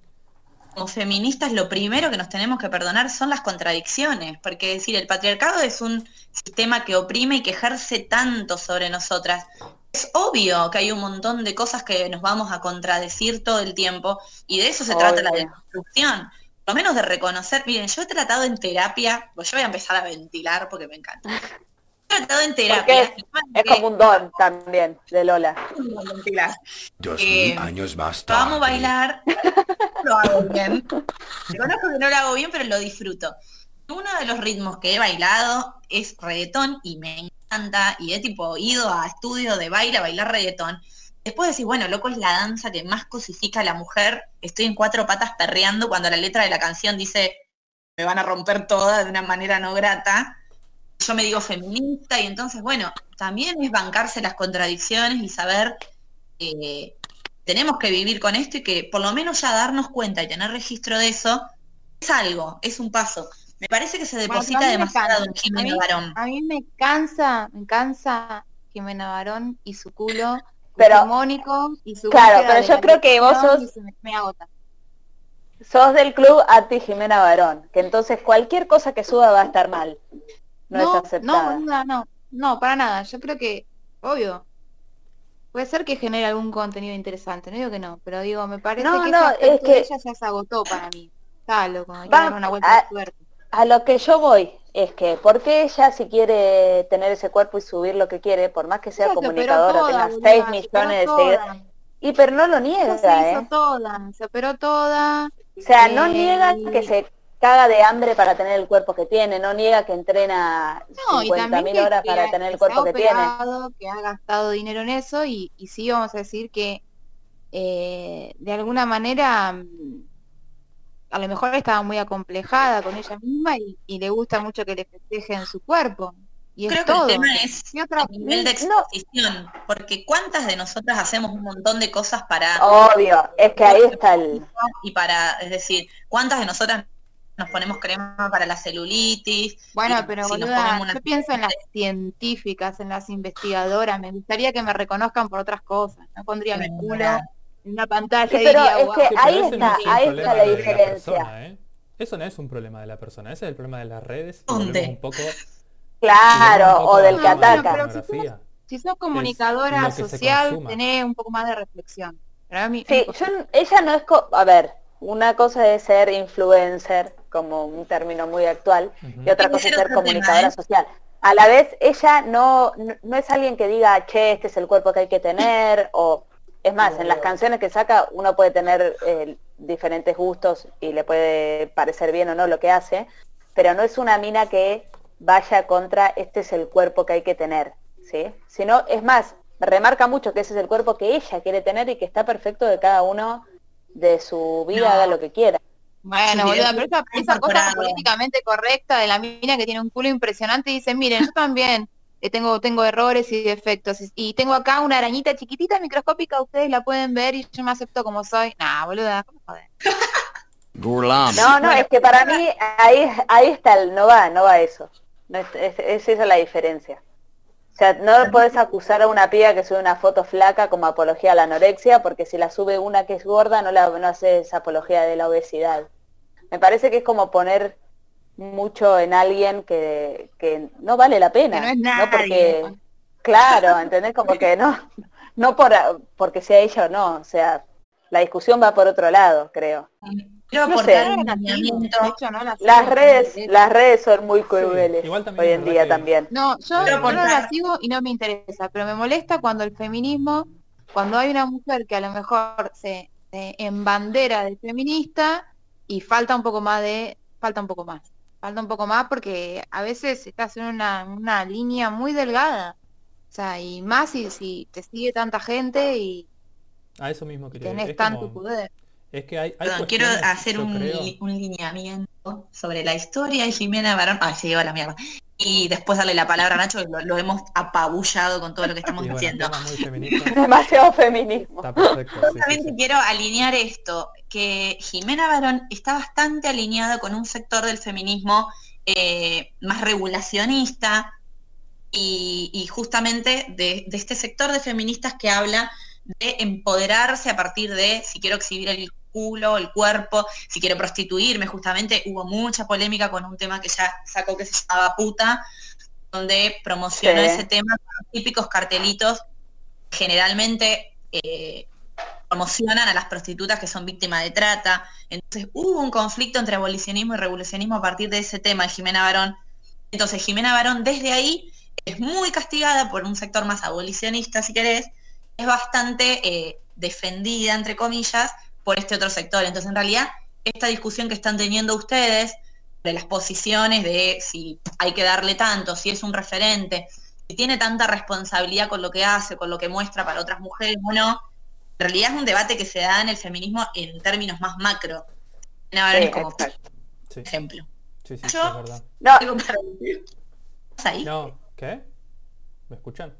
Speaker 2: como feministas lo primero que nos tenemos que perdonar son las contradicciones, porque es decir, el patriarcado es un sistema que oprime y que ejerce tanto sobre nosotras. Es obvio que hay un montón de cosas que nos vamos a contradecir todo el tiempo y de eso se trata la deconstrucción. Por lo menos de reconocer, miren, yo he tratado en terapia, pues yo voy a empezar a ventilar porque me encanta. Tratado en terapia.
Speaker 4: es como un don también de Lola.
Speaker 5: Dos
Speaker 2: Eh,
Speaker 5: mil años más
Speaker 2: amo
Speaker 5: tarde.
Speaker 2: bailar, lo hago bien. Reconozco que no lo hago bien, pero lo disfruto. Uno de los ritmos que he bailado es reggaetón y me encanta y he tipo ido a estudios de baile a bailar reggaetón. Después decís, bueno, loco, es la danza que más cosifica a la mujer. Estoy en cuatro patas perreando cuando la letra de la canción dice me van a romper toda de una manera no grata. Yo me digo feminista y entonces, bueno, también es bancarse las contradicciones y saber que tenemos que vivir con esto y que por lo menos ya darnos cuenta y tener registro de eso es algo, es un paso. Me parece que se deposita demasiado en
Speaker 3: A
Speaker 2: Jimena
Speaker 3: mí-
Speaker 2: Barón.
Speaker 3: a mí me cansa, me cansa Jimena Barón y su culo
Speaker 4: Pero-
Speaker 3: hegemónico y su
Speaker 4: Claro, pero yo creo que vos sos-
Speaker 3: me agota.
Speaker 4: Sos del club Ati Jimena Barón, que entonces cualquier cosa que suba va a estar mal. No,
Speaker 3: No,
Speaker 4: es aceptada.
Speaker 3: no, no, no, no, para nada. Yo creo que, obvio, puede ser que genere algún contenido interesante, no digo que no, pero digo, me parece
Speaker 4: No,
Speaker 3: que
Speaker 4: no, es que-
Speaker 3: ella ya se agotó para mí. Está loco, hay que
Speaker 4: Va-
Speaker 3: darle una vuelta
Speaker 4: a-
Speaker 3: de suerte.
Speaker 4: A lo que yo voy es que, ¿por qué ella si quiere tener ese cuerpo y subir lo que quiere, por más que sea
Speaker 3: operó
Speaker 4: comunicadora, tenga
Speaker 3: boluda,
Speaker 4: 6
Speaker 3: se
Speaker 4: millones de seguidores? Y pero no lo niega,
Speaker 3: se hizo
Speaker 4: ¿eh?
Speaker 3: toda, se operó toda.
Speaker 4: O sea, no
Speaker 3: Eh,
Speaker 4: niega que se caga de hambre para tener el cuerpo que tiene, no niega que entrena
Speaker 3: No, y
Speaker 4: 50
Speaker 3: también
Speaker 4: mil
Speaker 3: que,
Speaker 4: horas
Speaker 3: que
Speaker 4: para tener el
Speaker 3: que
Speaker 4: cuerpo que tiene.
Speaker 3: que ha gastado dinero en eso y, y sí vamos a decir que eh, de alguna manera mm, a lo mejor estaba muy acomplejada con ella misma y, y le gusta mucho que le festejen su cuerpo. Y es
Speaker 2: Creo que
Speaker 3: todo.
Speaker 2: el tema es
Speaker 3: ¿Qué otra-
Speaker 2: el nivel de
Speaker 4: No.
Speaker 2: exposición, porque cuántas de nosotras hacemos un montón de cosas para
Speaker 4: Obvio, es que ahí está el...
Speaker 2: y para, es decir, cuántas de nosotras nos ponemos crema para la celulitis.
Speaker 3: Bueno,
Speaker 2: y
Speaker 3: pero
Speaker 2: si nos
Speaker 3: boluda,
Speaker 2: ponemos una-
Speaker 3: yo pienso en las científicas, en las investigadoras, me gustaría que me reconozcan por otras cosas. No pondría mi culo en una pantalla
Speaker 4: Sí,
Speaker 3: y
Speaker 4: pero
Speaker 3: diría,
Speaker 4: es
Speaker 3: "Guau".
Speaker 4: que
Speaker 1: Sí,
Speaker 4: ahí
Speaker 1: pero
Speaker 4: está, ahí está la diferencia.
Speaker 1: persona, ¿eh? Eso no es un problema de la persona, ese es el problema de las redes.
Speaker 2: ¿Dónde?
Speaker 1: un poco,
Speaker 4: Claro,
Speaker 1: volvemos un poco
Speaker 4: o del que
Speaker 1: tema de la
Speaker 3: Bueno, pero
Speaker 4: ataca.
Speaker 3: si sos comunicadora social, tenés un poco más de reflexión. Mí,
Speaker 4: Sí, yo, ella no es, co- a ver, una cosa es ser influencer, como un término muy actual, y otra cosa es
Speaker 2: ser tema,
Speaker 4: comunicadora
Speaker 2: ¿eh?
Speaker 4: social. A la vez, ella no, no, no es alguien que diga, che, este es el cuerpo que hay que tener, o es más, en las canciones que saca uno puede tener eh, diferentes gustos y le puede parecer bien o no lo que hace, pero no es una mina que vaya contra este es el cuerpo que hay que tener, ¿sí? Sino, es más, remarca mucho que ese es el cuerpo que ella quiere tener y que está perfecto de cada uno de su vida,
Speaker 2: No.
Speaker 4: haga lo que quiera.
Speaker 3: Bueno, boluda, pero esa, esa cosa políticamente correcta de la mina que tiene un culo impresionante y dice, miren, yo también eh, tengo, tengo errores y defectos y, y tengo acá una arañita chiquitita microscópica, ustedes la pueden ver y yo me acepto como soy. Nah, boluda, ¿cómo joder?
Speaker 8: Gurlam.
Speaker 4: No, no, es que para mí ahí, ahí está el, no va, no va eso. No es, es, es esa la diferencia. O sea, no podés acusar a una piba que sube una foto flaca como apología a la anorexia, porque si la sube una que es gorda, no la no hace esa apología de la obesidad. Me parece que es como poner mucho en alguien que, que no vale la pena.
Speaker 3: Que no es nadie.
Speaker 4: porque, claro, ¿entendés? Como que no, no por, porque sea ella o no, o sea, la discusión va por otro lado, creo.
Speaker 2: Quiero
Speaker 4: No sé.
Speaker 3: hecho, no la
Speaker 4: Las redes,
Speaker 3: me
Speaker 4: las redes son muy crueles
Speaker 1: igual también
Speaker 4: hoy en día
Speaker 1: que-
Speaker 4: también.
Speaker 3: No, yo, no la
Speaker 2: aportar.
Speaker 3: sigo y no me interesa, pero me molesta cuando el feminismo, cuando hay una mujer que a lo mejor se, se embandera de feminista y falta un poco más de, falta un poco más, falta un poco más porque a veces estás en una, una línea muy delgada, o sea, y más si, si te sigue tanta gente y
Speaker 1: A eso mismo quería
Speaker 3: tenés
Speaker 1: es
Speaker 3: tanto
Speaker 1: como-
Speaker 3: poder.
Speaker 1: Es que hay, hay
Speaker 2: Perdón, quiero hacer un, li- un lineamiento sobre la historia de Jimena Barón. Ay, se lleva la mierda. Y después darle la palabra a Nacho, que lo, lo hemos apabullado con todo lo que estamos
Speaker 1: bueno,
Speaker 2: diciendo.
Speaker 4: Demasiado feminismo.
Speaker 1: está perfecto. sí, sí,
Speaker 2: Justamente
Speaker 1: sí.
Speaker 2: quiero alinear esto, que Jimena Barón está bastante alineada con un sector del feminismo eh, más regulacionista y, y justamente de, de este sector de feministas que habla de empoderarse a partir de si quiero exhibir el culo, el cuerpo, si quiero prostituirme, justamente hubo mucha polémica con un tema que ya sacó que se llamaba puta, donde promocionó
Speaker 4: Sí.
Speaker 2: ese tema con típicos cartelitos generalmente eh, promocionan a las prostitutas que son víctimas de trata. Entonces hubo un conflicto entre abolicionismo y revolucionismo a partir de ese tema de Jimena Barón. Entonces Jimena Barón desde ahí es muy castigada por un sector más abolicionista, si querés, es bastante eh, defendida, entre comillas, por este otro sector. Entonces en realidad esta discusión que están teniendo ustedes de las posiciones de si hay que darle tanto, si es un referente, si tiene tanta responsabilidad con lo que hace, con lo que muestra para otras mujeres o no, en realidad es un debate que se da en el feminismo en términos más macro.
Speaker 4: Sí,
Speaker 2: es como.
Speaker 1: Sí,
Speaker 2: ejemplo.
Speaker 1: sí, sí,
Speaker 2: Yo-
Speaker 1: es verdad.
Speaker 4: No,
Speaker 2: Algo para decir. ¿Estás ahí?
Speaker 1: No, ¿qué? ¿Me escuchan?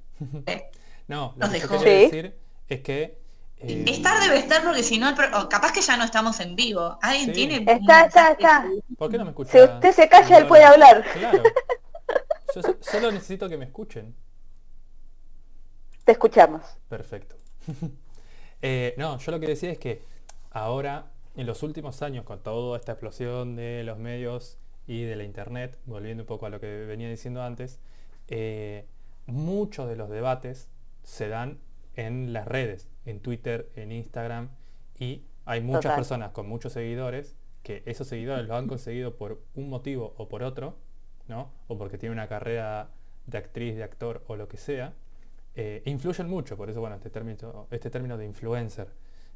Speaker 2: Eh,
Speaker 1: no, lo
Speaker 2: Nos
Speaker 1: que yo
Speaker 2: dejó.
Speaker 1: quería
Speaker 4: Sí.
Speaker 1: decir es que... eh,
Speaker 2: Estar debe estar porque si no, el pro- capaz que ya no estamos en vivo. ¿Alguien
Speaker 1: Sí.
Speaker 2: tiene?
Speaker 4: Está, está, está.
Speaker 1: ¿Por qué no me escucha?
Speaker 4: Si usted se calla, él puede hablar.
Speaker 1: Claro. Yo solo necesito que me escuchen.
Speaker 4: Te escuchamos.
Speaker 1: Perfecto. Eh, no, yo lo que decía es que ahora, en los últimos años, con toda esta explosión de los medios y de la internet, volviendo un poco a lo que venía diciendo antes, eh, muchos de los debates se dan en las redes, en Twitter, en Instagram, y hay muchas
Speaker 4: Total.
Speaker 1: personas con muchos seguidores que esos seguidores los han conseguido por un motivo o por otro, ¿no? O porque tienen una carrera de actriz, de actor o lo que sea, eh, influyen mucho, por eso bueno, este término, este término de influencer.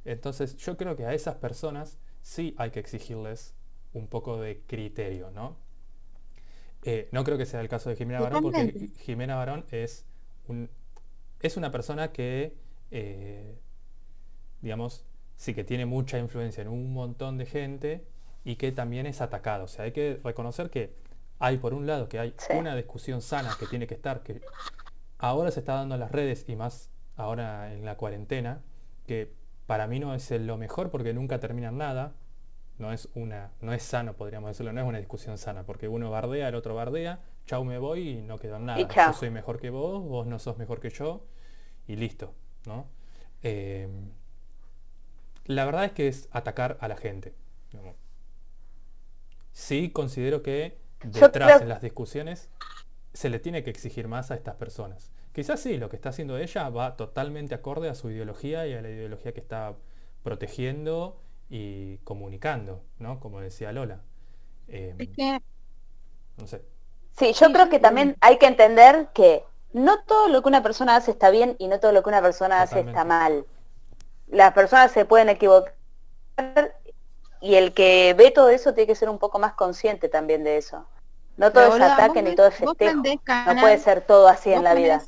Speaker 1: Entonces yo creo que a esas personas sí hay que exigirles un poco de criterio, ¿no? Eh, no creo que sea el caso de Jimena Barón, porque. Jimena Barón es, un, es una persona que, eh, digamos, sí que tiene mucha influencia en un montón de gente y que también es atacado. O sea, hay que reconocer que hay por un lado que hay
Speaker 4: Sí.
Speaker 1: una discusión sana que tiene que estar, que ahora se está dando en las redes y más ahora en la cuarentena, que para mí no es lo mejor porque nunca terminan nada. No es una, no es sano, podríamos decirlo, no es una discusión sana, porque uno bardea, el otro bardea, chau me voy y no quedó nada. Yo soy mejor que vos, vos no sos mejor que yo, y listo, ¿no? Eh, la verdad es que es atacar a la gente. Sí considero que detrás
Speaker 4: creo-
Speaker 1: en las discusiones se le tiene que exigir más a estas personas. Quizás sí, lo que está haciendo ella va totalmente acorde a su ideología y a la ideología que está protegiendo y comunicando, ¿no? Como decía Lola. Eh, no sé.
Speaker 4: Sí, yo creo que también hay que entender que no todo lo que una persona hace está bien y no todo lo que una persona hace está mal. Las personas se pueden equivocar y el que ve todo eso tiene que ser un poco más consciente también de eso. No todo
Speaker 3: Pero,
Speaker 4: es ataque ni todo es festejo. No puede ser todo así en la vida.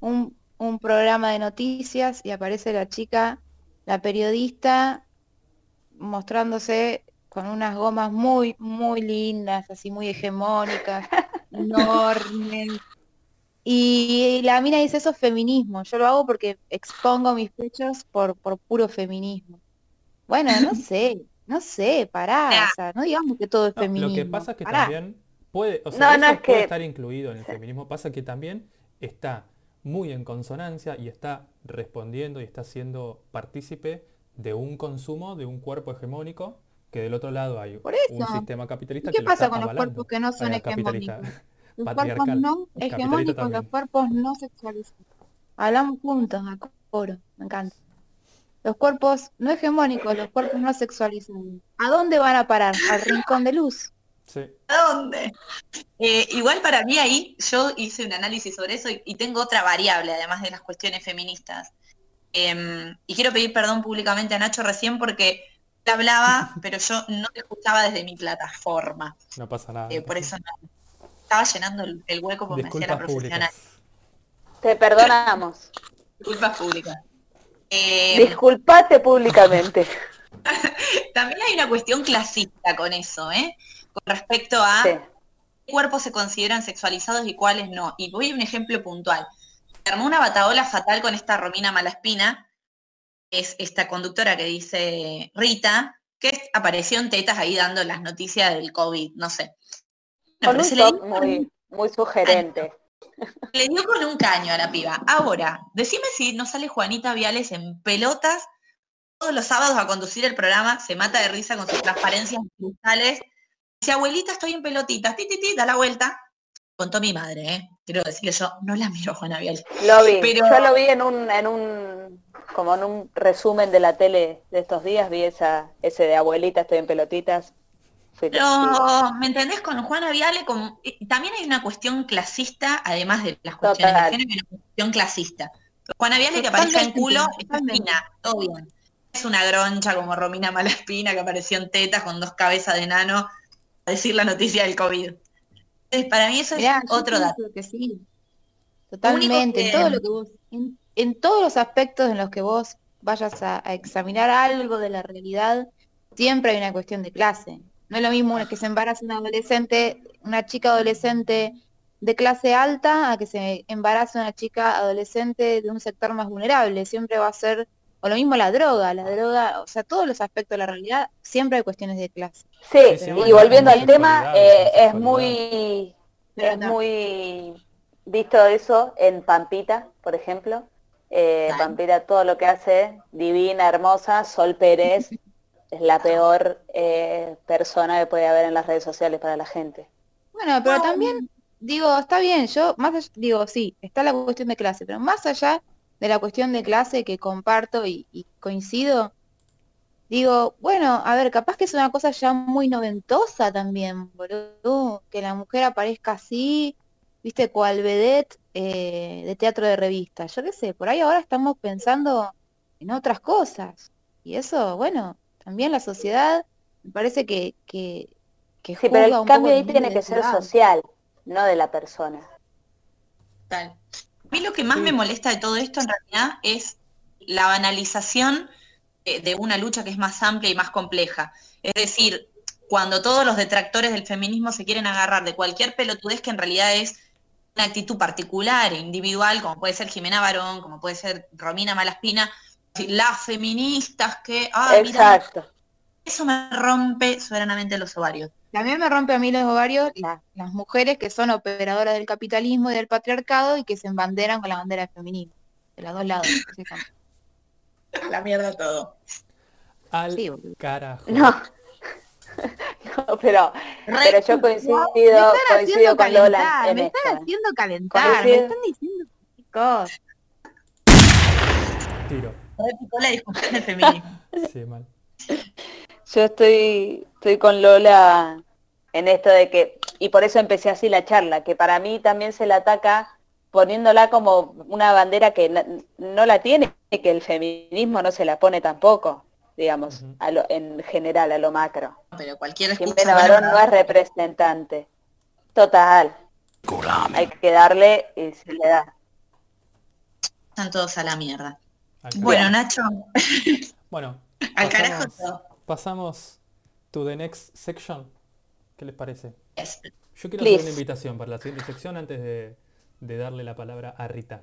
Speaker 3: Un, un programa de noticias y aparece la chica, la periodista, mostrándose con unas gomas muy, muy lindas, así muy hegemónicas, enormes. Y la mina dice, eso es feminismo. Yo lo hago porque expongo mis pechos por, por puro feminismo. Bueno, no sé, no sé, pará. O sea, no digamos que todo es
Speaker 1: No,
Speaker 3: feminismo.
Speaker 1: lo que pasa es que
Speaker 3: pará.
Speaker 1: también puede, o sea,
Speaker 4: No,
Speaker 1: eso
Speaker 4: no,
Speaker 1: puede
Speaker 4: que-
Speaker 1: estar incluido en el feminismo, pasa que también está muy en consonancia y está respondiendo y está siendo partícipe de un consumo de un cuerpo hegemónico que del otro lado hay
Speaker 3: Por
Speaker 1: un sistema capitalista
Speaker 3: ¿Y qué
Speaker 1: que lo
Speaker 3: pasa
Speaker 1: está
Speaker 3: con los cuerpos que no son hegemónicos? Los cuerpos
Speaker 1: Patriarcal.
Speaker 3: no hegemónicos, los cuerpos no sexualizados. Hablamos juntos, a coro, me encanta. Los cuerpos no hegemónicos, los cuerpos no sexualizados. ¿A dónde van a parar? Al rincón de luz.
Speaker 1: Sí.
Speaker 2: ¿A dónde? Eh, igual para mí ahí yo hice un análisis sobre eso y, y tengo otra variable, además de las cuestiones feministas. Em, y quiero pedir perdón públicamente a Nacho recién porque él hablaba, pero yo no te escuchaba desde mi plataforma.
Speaker 1: No pasa nada.
Speaker 2: Eh,
Speaker 1: no
Speaker 2: por
Speaker 1: pasa
Speaker 2: eso no. Estaba llenando el, el hueco porque me hacía la
Speaker 1: Disculpas
Speaker 2: profesional.
Speaker 1: públicas.
Speaker 4: Te perdonamos.
Speaker 2: Disculpas públicas. Eh,
Speaker 4: Disculpate públicamente.
Speaker 2: también hay una cuestión clasista con eso, ¿eh? Con respecto a
Speaker 4: Sí.
Speaker 2: qué cuerpos se consideran sexualizados y cuáles no. Y voy a un ejemplo puntual. Se armó una bataola fatal con esta Romina Malaspina, es esta conductora que dice Rita, que apareció en tetas ahí dando las noticias del COVID, no sé.
Speaker 4: Con un
Speaker 2: se le, dio
Speaker 4: muy, sugerente.
Speaker 2: le dio con un caño a la piba. Ahora, decime si no sale Juanita Viales en pelotas todos los sábados a conducir el programa, se mata de risa con sus transparencias cristales. Dice, abuelita, estoy en pelotitas, ti, ti, ti, da la vuelta. Contó mi madre, ¿eh? Quiero decir que yo no la miro Juana Viales.
Speaker 4: Lo vi.
Speaker 2: Pero-
Speaker 4: Yo lo vi en un, en un, como en un resumen de la tele de estos días, vi esa, ese de abuelita, estoy en pelotitas.
Speaker 2: Pero, ¿me entendés? Con Juana Viale, como, eh, también hay una cuestión clasista, además de las cuestiones
Speaker 4: Total.
Speaker 2: de género, hay una cuestión clasista. Juana Viale que aparezca en culo,
Speaker 3: totalmente.
Speaker 2: fina, todo bien. Es una groncha como Romina Malaspina que apareció en tetas con dos cabezas de nano a decir la noticia del COVID. Entonces, para mí eso es
Speaker 3: Mirá,
Speaker 2: otro dato.
Speaker 3: pienso que sí. Totalmente,
Speaker 2: que-
Speaker 3: en todo lo que vos, en, en todos los aspectos en los que vos vayas a, a examinar algo de la realidad, siempre hay una cuestión de clase. No es lo mismo que se embaraza una adolescente, una chica adolescente de clase alta a que se embarace una chica adolescente de un sector más vulnerable. Siempre va a ser, o lo mismo la droga, la droga, o sea, todos los aspectos de la realidad, siempre hay cuestiones de clase.
Speaker 4: Sí,
Speaker 1: Sí, sí,
Speaker 4: y volviendo al tema, eh, es muy
Speaker 3: Pero
Speaker 4: es
Speaker 3: no.
Speaker 4: muy visto eso en Pampita, por ejemplo. Eh. Pampita todo lo que hace, divina, hermosa, Sol Pérez, es la peor eh, persona que puede haber en las redes sociales para la gente.
Speaker 3: Bueno, pero también digo, está bien, yo más allá- digo, sí, está la cuestión de clase, pero más allá de la cuestión de clase que comparto y, y coincido, digo, bueno, a ver, capaz que es una cosa ya muy noventosa también, boludo, que la mujer aparezca así, viste, cual vedette eh, de teatro de revista. Yo qué sé, por ahí ahora estamos pensando en otras cosas. Y eso, bueno, también la sociedad me parece que, que, que
Speaker 4: Sí, pero el
Speaker 3: un
Speaker 4: cambio
Speaker 3: poco
Speaker 4: ahí tiene que ser social, no de la persona.
Speaker 2: Tal. A mí lo que más
Speaker 1: Sí.
Speaker 2: me molesta de todo esto en realidad es la banalización de, de una lucha que es más amplia y más compleja. Es decir, cuando todos los detractores del feminismo se quieren agarrar de cualquier pelotudez que en realidad es una actitud particular e individual, como puede ser Jimena Barón, como puede ser Romina Malaspina, las feministas que, ah, mira,
Speaker 4: Exacto.
Speaker 2: eso me rompe soberanamente los ovarios.
Speaker 3: También me rompe a mí los ovarios la- las mujeres que son operadoras del capitalismo y del patriarcado y que se embanderan con la bandera feminismo. De los dos lados.
Speaker 2: La mierda todo.
Speaker 1: Al
Speaker 3: Sí,
Speaker 1: carajo.
Speaker 4: No. No, pero, pero yo coincido,
Speaker 3: Me están
Speaker 4: coincido
Speaker 3: haciendo
Speaker 4: con Lola
Speaker 3: me están haciendo calentar, me están diciendo cosas.
Speaker 1: Tiro.
Speaker 2: Repito la discusión del feminismo.
Speaker 1: Sí, mal.
Speaker 4: Yo estoy, estoy con Lola en esto de que, y por eso empecé así la charla, que para mí también se la ataca poniéndola como una bandera que no la tiene, que el feminismo no se la pone tampoco, digamos, a lo- en general, a lo macro.
Speaker 2: Pero cualquier
Speaker 4: Siempre. Navarón
Speaker 2: bueno,
Speaker 4: no es representante. Total, hay que darle y se le da.
Speaker 2: Están todos a la mierda. Bueno, Nacho,
Speaker 1: Bueno,
Speaker 2: al carajo
Speaker 1: pasamos,
Speaker 2: todo.
Speaker 1: pasamos to the next section. ¿Qué les parece?
Speaker 2: Yes.
Speaker 1: Yo quiero hacer una invitación para la siguiente sección antes de, de darle la palabra a Rita.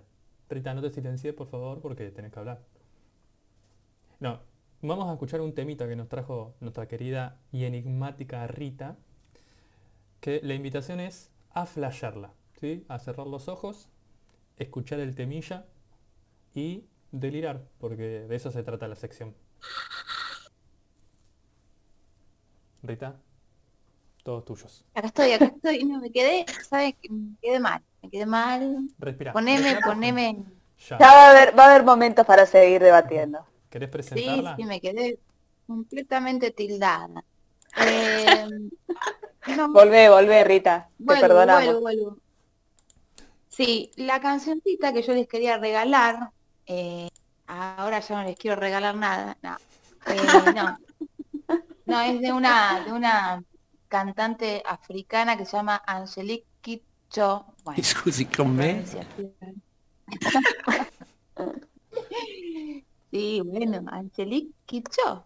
Speaker 1: Rita, no te silencies, por favor, porque tenés que hablar. No, vamos a escuchar un temita que nos trajo nuestra querida y enigmática Rita, que la invitación es a flashearla, ¿sí? A cerrar los ojos, escuchar el temilla y delirar, porque de eso se trata la sección. Rita, todos tuyos.
Speaker 3: Acá estoy, acá estoy. No, me quedé, ¿sabes? Me quedé mal. Me quedé mal.
Speaker 1: Respira.
Speaker 3: Poneme,
Speaker 1: respira
Speaker 3: poneme.
Speaker 1: Ya.
Speaker 4: Ya va a haber, va a haber momentos para seguir debatiendo.
Speaker 1: ¿Querés
Speaker 3: Sí,
Speaker 1: presentarla?
Speaker 3: sí, me quedé completamente tildada. Eh, no,
Speaker 4: Volvé, volvé, Rita, te
Speaker 3: vuelvo,
Speaker 4: perdonamos.
Speaker 3: vuelvo, vuelvo. Sí, la cancioncita que yo les quería regalar, eh, ahora ya no les quiero regalar nada, no. Eh, no. No, es de una, de una cantante africana que se llama Angelique Kidjo. Bueno,
Speaker 8: Scusi.
Speaker 3: Sí, bueno, Angelique Kidjo.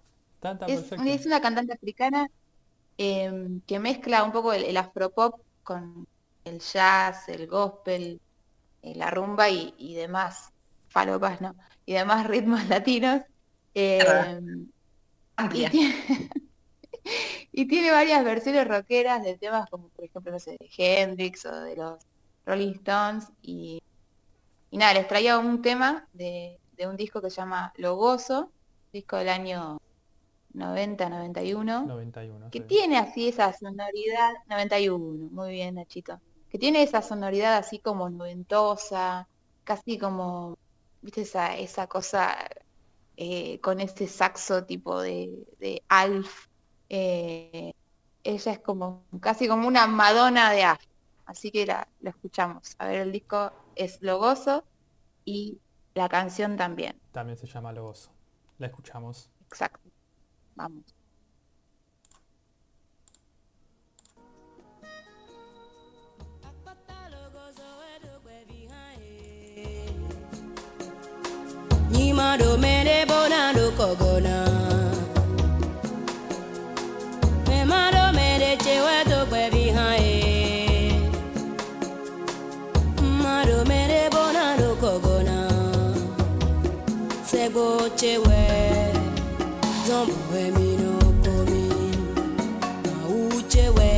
Speaker 3: Es, es una cantante africana em, que mezcla un poco el, el afropop con el jazz, el gospel, eh, la rumba y, y demás falopas, ¿no? Y demás ritmos latinos. Em, y, tiene, y tiene varias versiones rockeras de temas como por ejemplo, no sé, de Hendrix o de los Rolling Stones. Y, y nada, les traía un tema de, de un disco que se llama Logoso, disco del año 90-91,
Speaker 1: 91.
Speaker 3: que
Speaker 1: sí.
Speaker 3: tiene así esa sonoridad, 91, muy bien Nachito, que tiene esa sonoridad así como noventosa, casi como, viste, esa, esa cosa eh, con ese saxo tipo de, de Alf. eh, ella es como casi como una Madonna de Alf. Así que la, la escuchamos. A ver, el disco es Logoso y la canción también.
Speaker 1: También se llama Logoso. La escuchamos.
Speaker 3: Exacto. Vamos.
Speaker 9: Nyimado mene bonado kogona Memado mene chewe to kwe bihae Mado mene bonado kogona Sego chewe Zombo we mino komi Mau chewe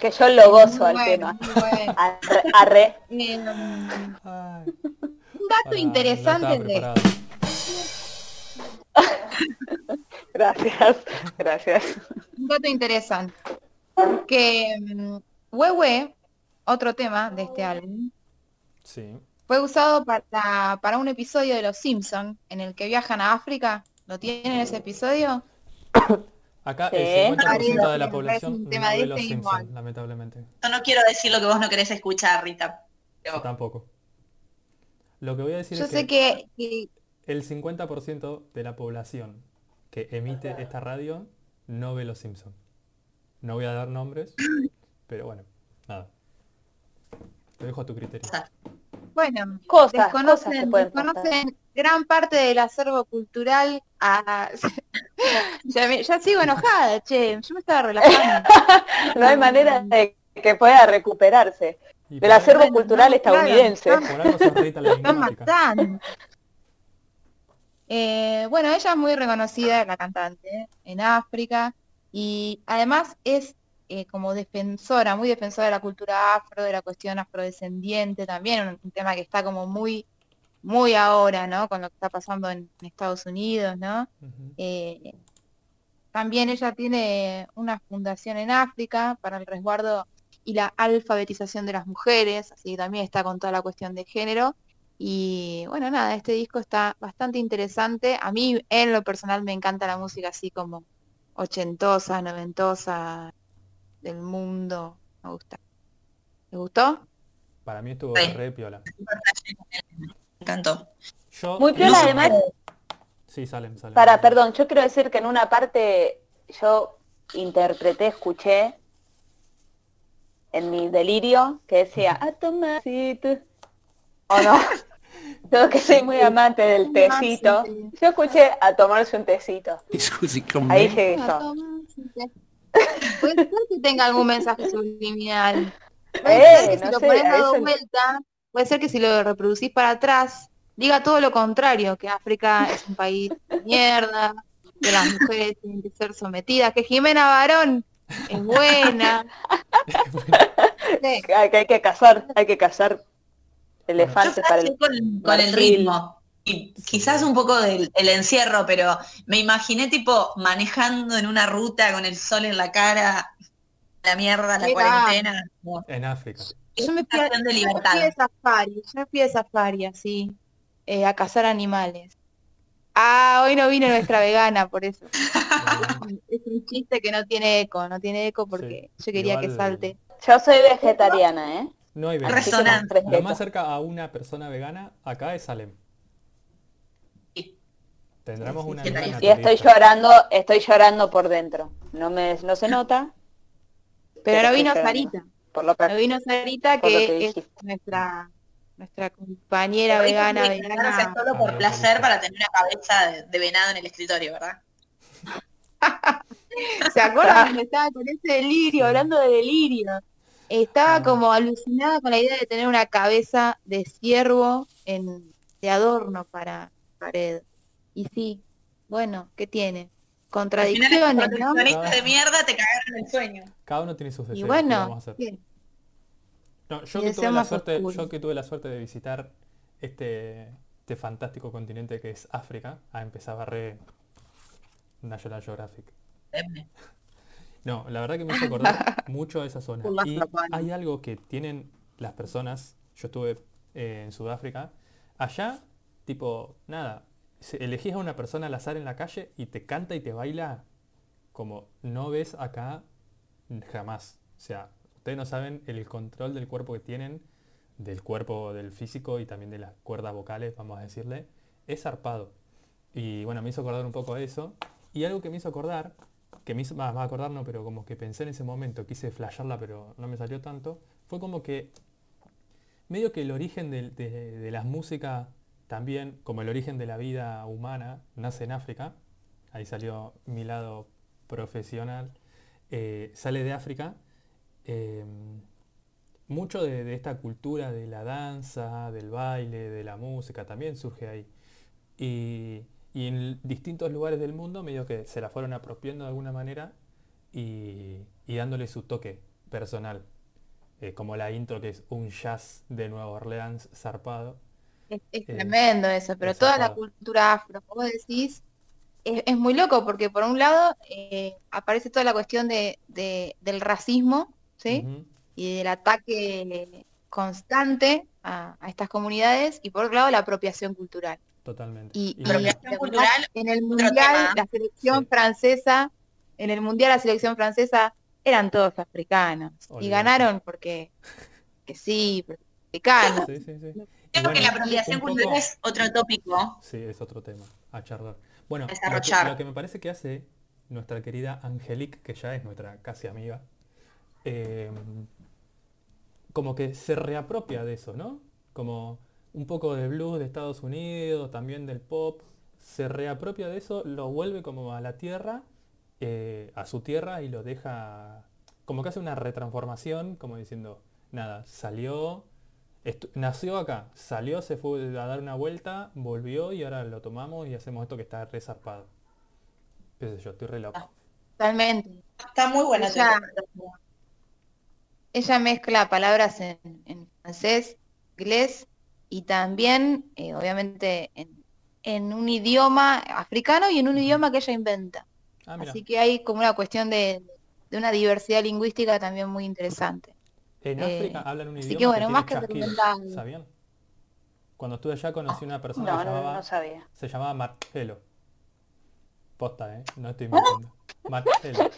Speaker 4: Es que yo lo gozo al tema.
Speaker 3: bueno.
Speaker 4: Arre, arre.
Speaker 3: Eh, un dato interesante de.
Speaker 4: Gracias, gracias.
Speaker 3: un dato interesante. Que mm, Huehue, otro tema de este álbum,
Speaker 1: Sí.
Speaker 3: fue usado para, para un episodio de Los Simpson en el que viajan a África. ¿Lo tienen ese episodio?
Speaker 1: Acá el 50% de la población no ve los Simpsons,
Speaker 3: igual.
Speaker 1: lamentablemente.
Speaker 2: Yo no quiero decir lo que vos no querés escuchar, Rita.
Speaker 1: Yo tampoco. Lo que voy a decir
Speaker 3: Yo
Speaker 1: es
Speaker 3: sé
Speaker 1: que,
Speaker 3: que, que-
Speaker 1: el 50% de la población que emite esta radio no ve los Simpsons. No voy a dar nombres, pero bueno, nada. Te dejo a tu criterio.
Speaker 3: Bueno,
Speaker 4: Cosas, cosas que
Speaker 3: desconocen,
Speaker 4: pasar.
Speaker 3: desconocen gran parte del acervo cultural. a- ya, me- ya sigo enojada, che, yo me estaba relajando.
Speaker 4: No hay manera de que pueda recuperarse del acervo cultural estadounidense.
Speaker 3: claro. Eh, bueno, ella es muy reconocida, la cantante, en África y además es eh, como defensora, muy defensora de la cultura afro, de la cuestión afrodescendiente también, un, un tema que está como muy, muy ahora, ¿no? Con lo que está pasando en, en Estados Unidos, ¿no? Eh, también ella tiene una fundación en África para el resguardo y la alfabetización de las mujeres, así que también está con toda la cuestión de género. Y bueno, nada, este disco está bastante interesante. A mí, en lo personal, me encanta la música así como ochentosa, noventosa del mundo. Me gusta. ¿Te gustó?
Speaker 1: Para mí estuvo
Speaker 2: Sí.
Speaker 1: re piola.
Speaker 2: me encantó.
Speaker 1: Yo,
Speaker 4: Muy piola
Speaker 2: No
Speaker 4: además.
Speaker 1: Sí, salen, salen.
Speaker 4: Para, perdón, yo quiero decir que en una parte yo interpreté, escuché en mi delirio que decía a tomar tecito". ¿O no? Yo que soy muy amante del tecito. Yo escuché a tomarse un tecito. Ahí llegué
Speaker 3: Puede ser que tenga algún mensaje subliminal.
Speaker 4: Eh,
Speaker 3: Puede ser que si
Speaker 4: no
Speaker 3: lo
Speaker 4: sé,
Speaker 3: pones dado
Speaker 4: veces-
Speaker 3: vuelta, puede ser que si lo reproducís para atrás, diga todo lo contrario, que África es un país de mierda, que las mujeres tienen que ser sometidas, que Jimena Barón es buena. Sí.
Speaker 4: Que hay, que hay que cazar, hay que cazar
Speaker 2: Yo
Speaker 4: elefantes para el...
Speaker 2: con, con el ritmo. Y quizás un poco del el encierro, pero me imaginé tipo manejando en una ruta con el sol en la cara, la mierda, la
Speaker 3: Mira.
Speaker 2: cuarentena. como
Speaker 1: En África.
Speaker 3: Yo me fui, a,
Speaker 2: de
Speaker 3: yo me
Speaker 2: libertad.
Speaker 3: fui de safari, yo me fui de safari así, eh, a cazar animales. Ah, hoy no vino nuestra vegana, por eso. Es un chiste que no tiene eco, no tiene eco porque yo quería que salte.
Speaker 4: Yo soy vegetariana, ¿eh?
Speaker 1: No hay
Speaker 4: fresquito.
Speaker 1: Lo más cerca a una persona vegana acá es Salem. Tendremos una
Speaker 4: Y estoy llorando, estoy llorando por dentro. No me, no se nota.
Speaker 3: Pero no
Speaker 4: estoy
Speaker 3: vino. Sarita,
Speaker 4: Por lo
Speaker 3: no
Speaker 4: que
Speaker 3: vino Sarita que
Speaker 4: que
Speaker 3: es nuestra nuestra compañera
Speaker 2: Pero
Speaker 3: vegana, vegana.
Speaker 2: dejarse solo por placer para tener una cabeza de, de venado en el escritorio, ¿verdad?
Speaker 3: ¿Se acuerdan cuando estaba con ese delirio, hablando de delirio? Estaba
Speaker 1: Ah.
Speaker 3: como alucinada con la idea de tener una cabeza de ciervo en, de adorno para pared. Y sí, bueno, ¿qué tiene?
Speaker 2: Al final
Speaker 3: Contradicciones, ¿no?
Speaker 2: de mierda te cagaron el sueño.
Speaker 1: Cada uno tiene sus deseos.
Speaker 3: Y
Speaker 1: ¿qué
Speaker 3: bueno,
Speaker 1: vamos a hacer?
Speaker 3: ¿qué?
Speaker 1: No, yo,
Speaker 3: y
Speaker 1: que tuve la suerte, yo que tuve la suerte de visitar este, este fantástico continente que es África, a empezar a re National Geographic. No, la verdad que me hizo acordar mucho a esa zona. Y hay algo que tienen las personas, yo estuve eh, en Sudáfrica, allá, tipo, nada, elegís a una persona al azar en la calle y te canta y te baila como no ves acá jamás. O sea, ustedes no saben el control del cuerpo que tienen, del cuerpo, del físico y también de las cuerdas vocales, vamos a decirle, es zarpado. Y bueno, me hizo acordar un poco a eso. Y algo que me hizo acordar, que me hizo, más, más acordar no, pero como que pensé en ese momento, quise flashearla, pero no me salió tanto, fue como que medio que el origen de, de las músicas también, como el origen de la vida humana, nace en África. Ahí salió mi lado profesional. eh, sale de África. eh, mucho de, esta cultura de la danza, del baile, de la música, también surge ahí. Y, en distintos lugares del mundo medio que se la fueron apropiando de alguna manera y, y dándole su toque personal. Eh, como la intro que es un jazz de Nueva Orleans zarpado.
Speaker 3: Es, es
Speaker 1: Eh,
Speaker 3: tremendo eso, pero toda la cultura afro, como decís, es, es muy loco porque por un lado eh, aparece toda la cuestión de, de- del racismo, ¿sí? Y del ataque constante a, a estas comunidades y por otro lado la apropiación cultural.
Speaker 1: Totalmente.
Speaker 3: Y,
Speaker 1: Y
Speaker 2: Apropiación
Speaker 3: la
Speaker 2: cultural,
Speaker 3: en el mundial, la selección
Speaker 1: Sí.
Speaker 3: francesa, en el mundial la selección francesa eran todos africanos y ganaron porque que sí, porque africanos.
Speaker 1: sí, sí, sí. Y
Speaker 2: Creo
Speaker 1: bueno,
Speaker 2: que la apropiación
Speaker 1: poco-
Speaker 2: cultural es otro tópico.
Speaker 1: Sí, es otro tema a charlar. Bueno, lo que,
Speaker 2: Desarrollar.
Speaker 1: lo que me parece que hace nuestra querida Angelique, que ya es nuestra casi amiga, eh, como que se reapropia de eso, ¿no? Como un poco de blues de Estados Unidos, también del pop, se reapropia de eso, lo vuelve como a la tierra, eh, a su tierra y lo deja, como que hace una retransformación, como diciendo, nada, salió, nació acá, salió, se fue a dar una vuelta, volvió y ahora lo tomamos y hacemos esto que está re zarpado. Qué sé yo, estoy re loco.
Speaker 3: Totalmente.
Speaker 2: Está muy buena.
Speaker 3: Ella-. Ella mezcla palabras en, en francés, inglés y también, eh, obviamente, en, en un idioma africano y en un idioma que ella inventa.
Speaker 1: Ah,
Speaker 3: Así que hay como una cuestión de, de una diversidad lingüística también muy interesante.
Speaker 1: En
Speaker 3: eh,
Speaker 1: África hablan un
Speaker 3: así
Speaker 1: idioma
Speaker 3: que bueno, más que.
Speaker 1: ¿sabían? Cuando estuve allá conocí una persona
Speaker 4: No,
Speaker 1: que
Speaker 4: no,
Speaker 1: llamaba,
Speaker 4: no sabía.
Speaker 1: se llamaba Marcelo. Posta, ¿eh? No estoy mintiendo. Marcelo.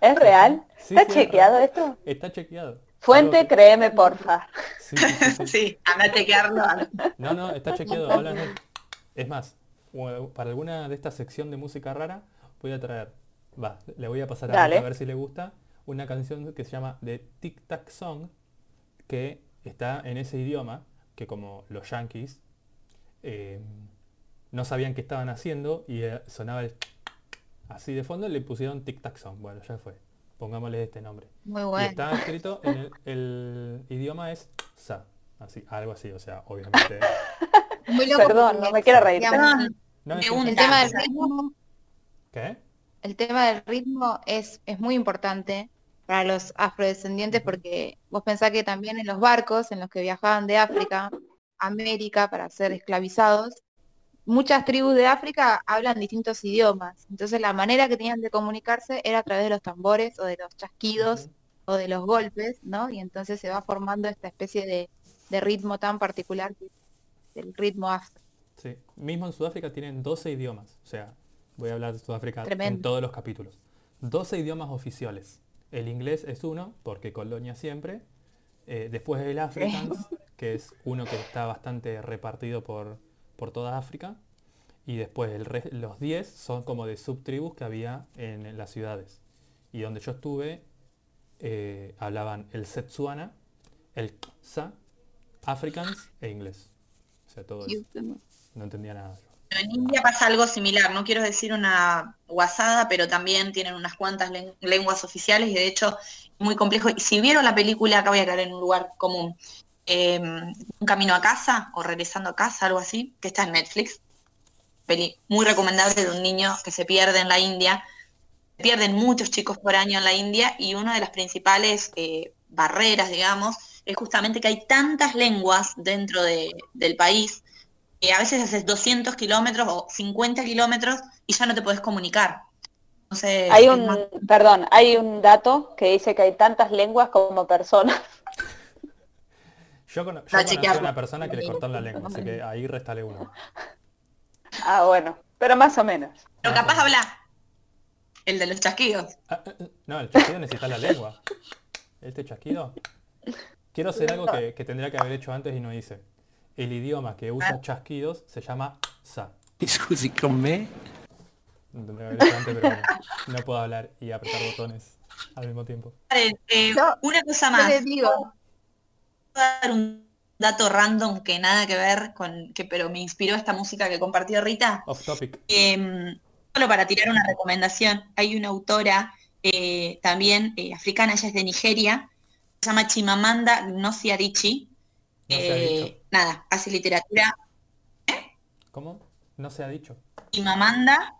Speaker 4: ¿Es real?
Speaker 1: Sí,
Speaker 4: ¿Está
Speaker 1: sí, es
Speaker 4: chequeado
Speaker 1: real.
Speaker 4: esto?
Speaker 1: Está chequeado.
Speaker 4: Fuente,
Speaker 1: Algo
Speaker 4: créeme, porfa.
Speaker 1: Sí, sí, sí, sí.
Speaker 2: Sí, anda a chequearlo.
Speaker 1: No, no, está chequeado, hablan de- Es más, u- para alguna de esta sección de música rara, voy a traer, va, le voy a pasar a a ver si le gusta, una canción que se llama The Tic Tac Song, que está en ese idioma, que como los yankees eh, no sabían qué estaban haciendo y eh, sonaba el así de fondo, le pusieron Tic Tac Song. Bueno, ya fue. Pongámosle este nombre.
Speaker 3: Muy
Speaker 1: Y
Speaker 3: bueno.
Speaker 1: está escrito en el, el idioma es sa, así, algo así, o sea, obviamente.
Speaker 3: Muy loco
Speaker 4: Perdón, no me quiero reír.
Speaker 1: No,
Speaker 2: Me
Speaker 1: un-
Speaker 3: el tema del ritmo,
Speaker 1: ¿Qué?
Speaker 3: el tema del ritmo es, es muy importante para los afrodescendientes porque vos pensás que también en los barcos en los que viajaban de África a América para ser esclavizados, muchas tribus de África hablan distintos idiomas. Entonces la manera que tenían de comunicarse era a través de los tambores o de los chasquidos o de los golpes, ¿no? Y entonces se va formando esta especie de, de ritmo tan particular que es el ritmo afro.
Speaker 1: Sí. Mismo en Sudáfrica tienen 12 idiomas. O sea, voy a hablar de Sudáfrica en todos los capítulos. 12 idiomas oficiales. El inglés es uno, porque colonia siempre. Eh, después el Afrikaans, que es uno que está bastante repartido por, por toda África. Y después el los 10 son como de subtribus que había en las ciudades. Y donde yo estuve, eh, hablaban el Setsuana, el Sa, Afrikaans e inglés. O sea, todo eso. No entendía nada.
Speaker 2: En India pasa algo similar, no quiero decir una guasada, pero también tienen unas cuantas len- lenguas oficiales y de hecho muy complejo. Y si vieron la película, acá voy a caer en un lugar común, eh, Un camino a casa o Regresando a casa, algo así, que está en Netflix. Muy recomendable de un niño que se pierde en la India. Pierden muchos chicos por año en la India y una de las principales eh, barreras, digamos, es justamente que hay tantas lenguas dentro de- del país a veces haces 200 kilómetros o 50 kilómetros y ya no te podés comunicar. Entonces,
Speaker 4: Hay un,
Speaker 2: más-
Speaker 4: perdón, hay un dato que dice que hay tantas lenguas como personas.
Speaker 1: Yo,
Speaker 2: a
Speaker 1: conocí a una persona que le cortaron la lengua, así que ahí restale uno.
Speaker 4: Ah, bueno, pero más o menos.
Speaker 2: pero capaz habla el de los chasquidos.
Speaker 1: Ah, ah, ah, no, el chasquido necesita la lengua. Este chasquido. Quiero hacer algo que, que tendría que haber hecho antes y no hice. El idioma que usa chasquidos se llama sa.
Speaker 8: Con me?
Speaker 1: No puedo hablar y apretar botones al mismo tiempo.
Speaker 2: Eh, eh, una cosa más,
Speaker 3: les digo,
Speaker 2: voy a dar un dato random que nada que ver con, que pero me inspiró esta música que compartió Rita.
Speaker 1: Off topic.
Speaker 2: Eh, solo para tirar una recomendación, hay una autora eh, también eh, africana, ella es de Nigeria, se llama Chimamanda Ngozi Adichie.
Speaker 1: No se
Speaker 2: Eh, nada, hace literatura.
Speaker 1: ¿Cómo? No se ha dicho.
Speaker 2: Y Mamanda,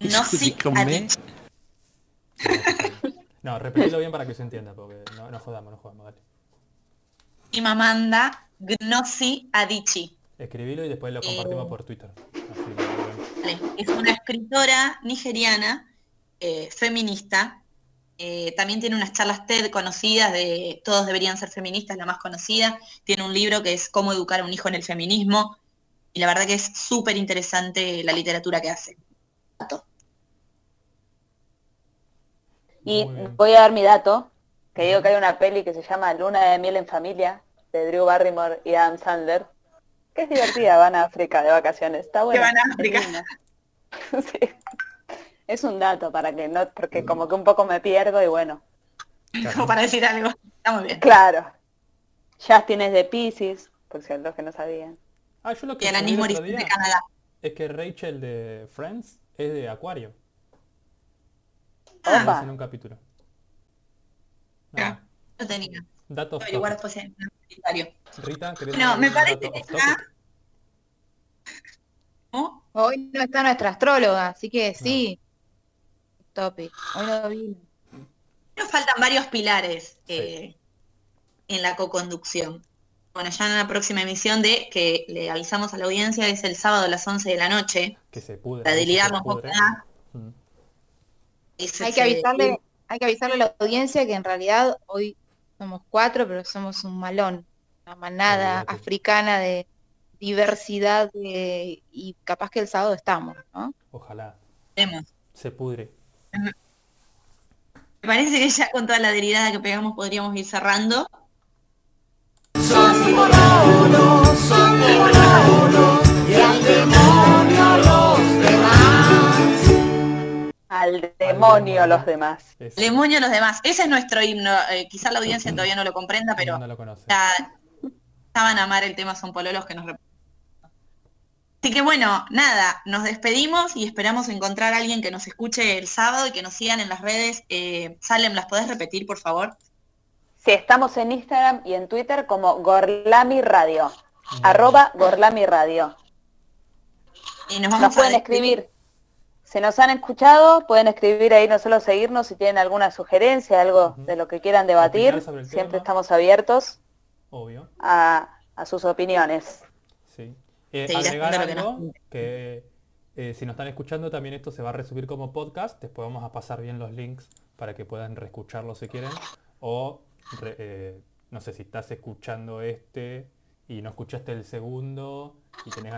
Speaker 2: no? Adichie.
Speaker 1: No, repetilo bien para que se entienda, porque no, no jodamos, no jodamos, dale.
Speaker 2: Y Mamanda, Gnosi Adichie.
Speaker 1: Escribilo y después lo compartimos por Twitter. Así
Speaker 2: Es una escritora nigeriana, eh, feminista. Eh, también tiene unas charlas TED conocidas de Todos deberían ser feministas, la más conocida. Tiene un libro que es Cómo educar a un hijo en el feminismo. Y la verdad que es súper interesante la literatura que hace. Dato.
Speaker 4: Y voy a dar mi dato, que digo que hay una peli que se llama Luna de miel en familia, de Drew Barrymore y Adam Sandler, que es divertida, van a África de vacaciones, está bueno.
Speaker 2: van a África.
Speaker 4: sí. Es un dato para que no, porque como que un poco me pierdo y bueno,
Speaker 2: Como para decir algo. Está muy bien.
Speaker 4: claro. Justin es de Pisces, por si los que no sabían.
Speaker 1: Ah, yo lo
Speaker 2: Y
Speaker 1: que escribí el otro
Speaker 2: Morissette de
Speaker 1: día
Speaker 2: Canadá.
Speaker 1: es que Rachel de Friends es de Acuario.
Speaker 2: Ah,
Speaker 4: Opa.
Speaker 1: en un capítulo.
Speaker 2: Ya.
Speaker 1: Nada,
Speaker 2: no tenía.
Speaker 1: datos
Speaker 2: averiguar después en el comentario.
Speaker 1: Rita, ¿querés
Speaker 2: No, me parece que está-? ¿Oh?
Speaker 3: Hoy no está nuestra astróloga, así que sí. Topic. Hoy no vino.
Speaker 2: Nos faltan varios pilares eh, en la co-conducción. Bueno, ya en la próxima emisión de que le avisamos a la audiencia es el sábado a las 11 de la noche.
Speaker 1: Que se
Speaker 2: poco
Speaker 1: pudre.
Speaker 2: más.
Speaker 1: Mm.
Speaker 3: Hay que avisarle, hay que avisarle a la audiencia que en realidad hoy somos cuatro, pero somos un malón, una manada africana de diversidad de- y capaz que el sábado estamos, ¿no?
Speaker 1: Ojalá.
Speaker 2: Vemos.
Speaker 1: Se pudre.
Speaker 2: Me parece que ya con toda la derivada que pegamos podríamos ir cerrando.
Speaker 4: Al demonio los demás.
Speaker 2: El demonio a los demás. Ese es nuestro himno. Eh, quizá la audiencia todavía no lo comprenda, pero
Speaker 1: no lo conoce.
Speaker 2: ya, ya van a amar el tema Son Pololos que nos rep- Así que bueno, nada, nos despedimos y esperamos encontrar a alguien que nos escuche el sábado y que nos sigan en las redes. Eh, Salem, ¿las podés repetir, por favor?
Speaker 4: Sí, estamos en Instagram y en Twitter como Gorlami Radio. Arroba Gorlami Radio.
Speaker 2: Y nos vamos
Speaker 4: Nos pueden escribir. Si nos han escuchado, pueden escribir ahí, no solo seguirnos si tienen alguna sugerencia, algo de lo que quieran debatir. Siempre
Speaker 1: tema.
Speaker 4: estamos abiertos
Speaker 1: Obvio.
Speaker 4: a, a sus opiniones.
Speaker 1: Sí. Eh, agregar algo que eh, si nos están escuchando también esto se va a resubir como podcast. Después vamos a pasar bien los links para que puedan reescucharlo si quieren. O re- eh, no sé si estás escuchando este y no escuchaste el segundo y tenés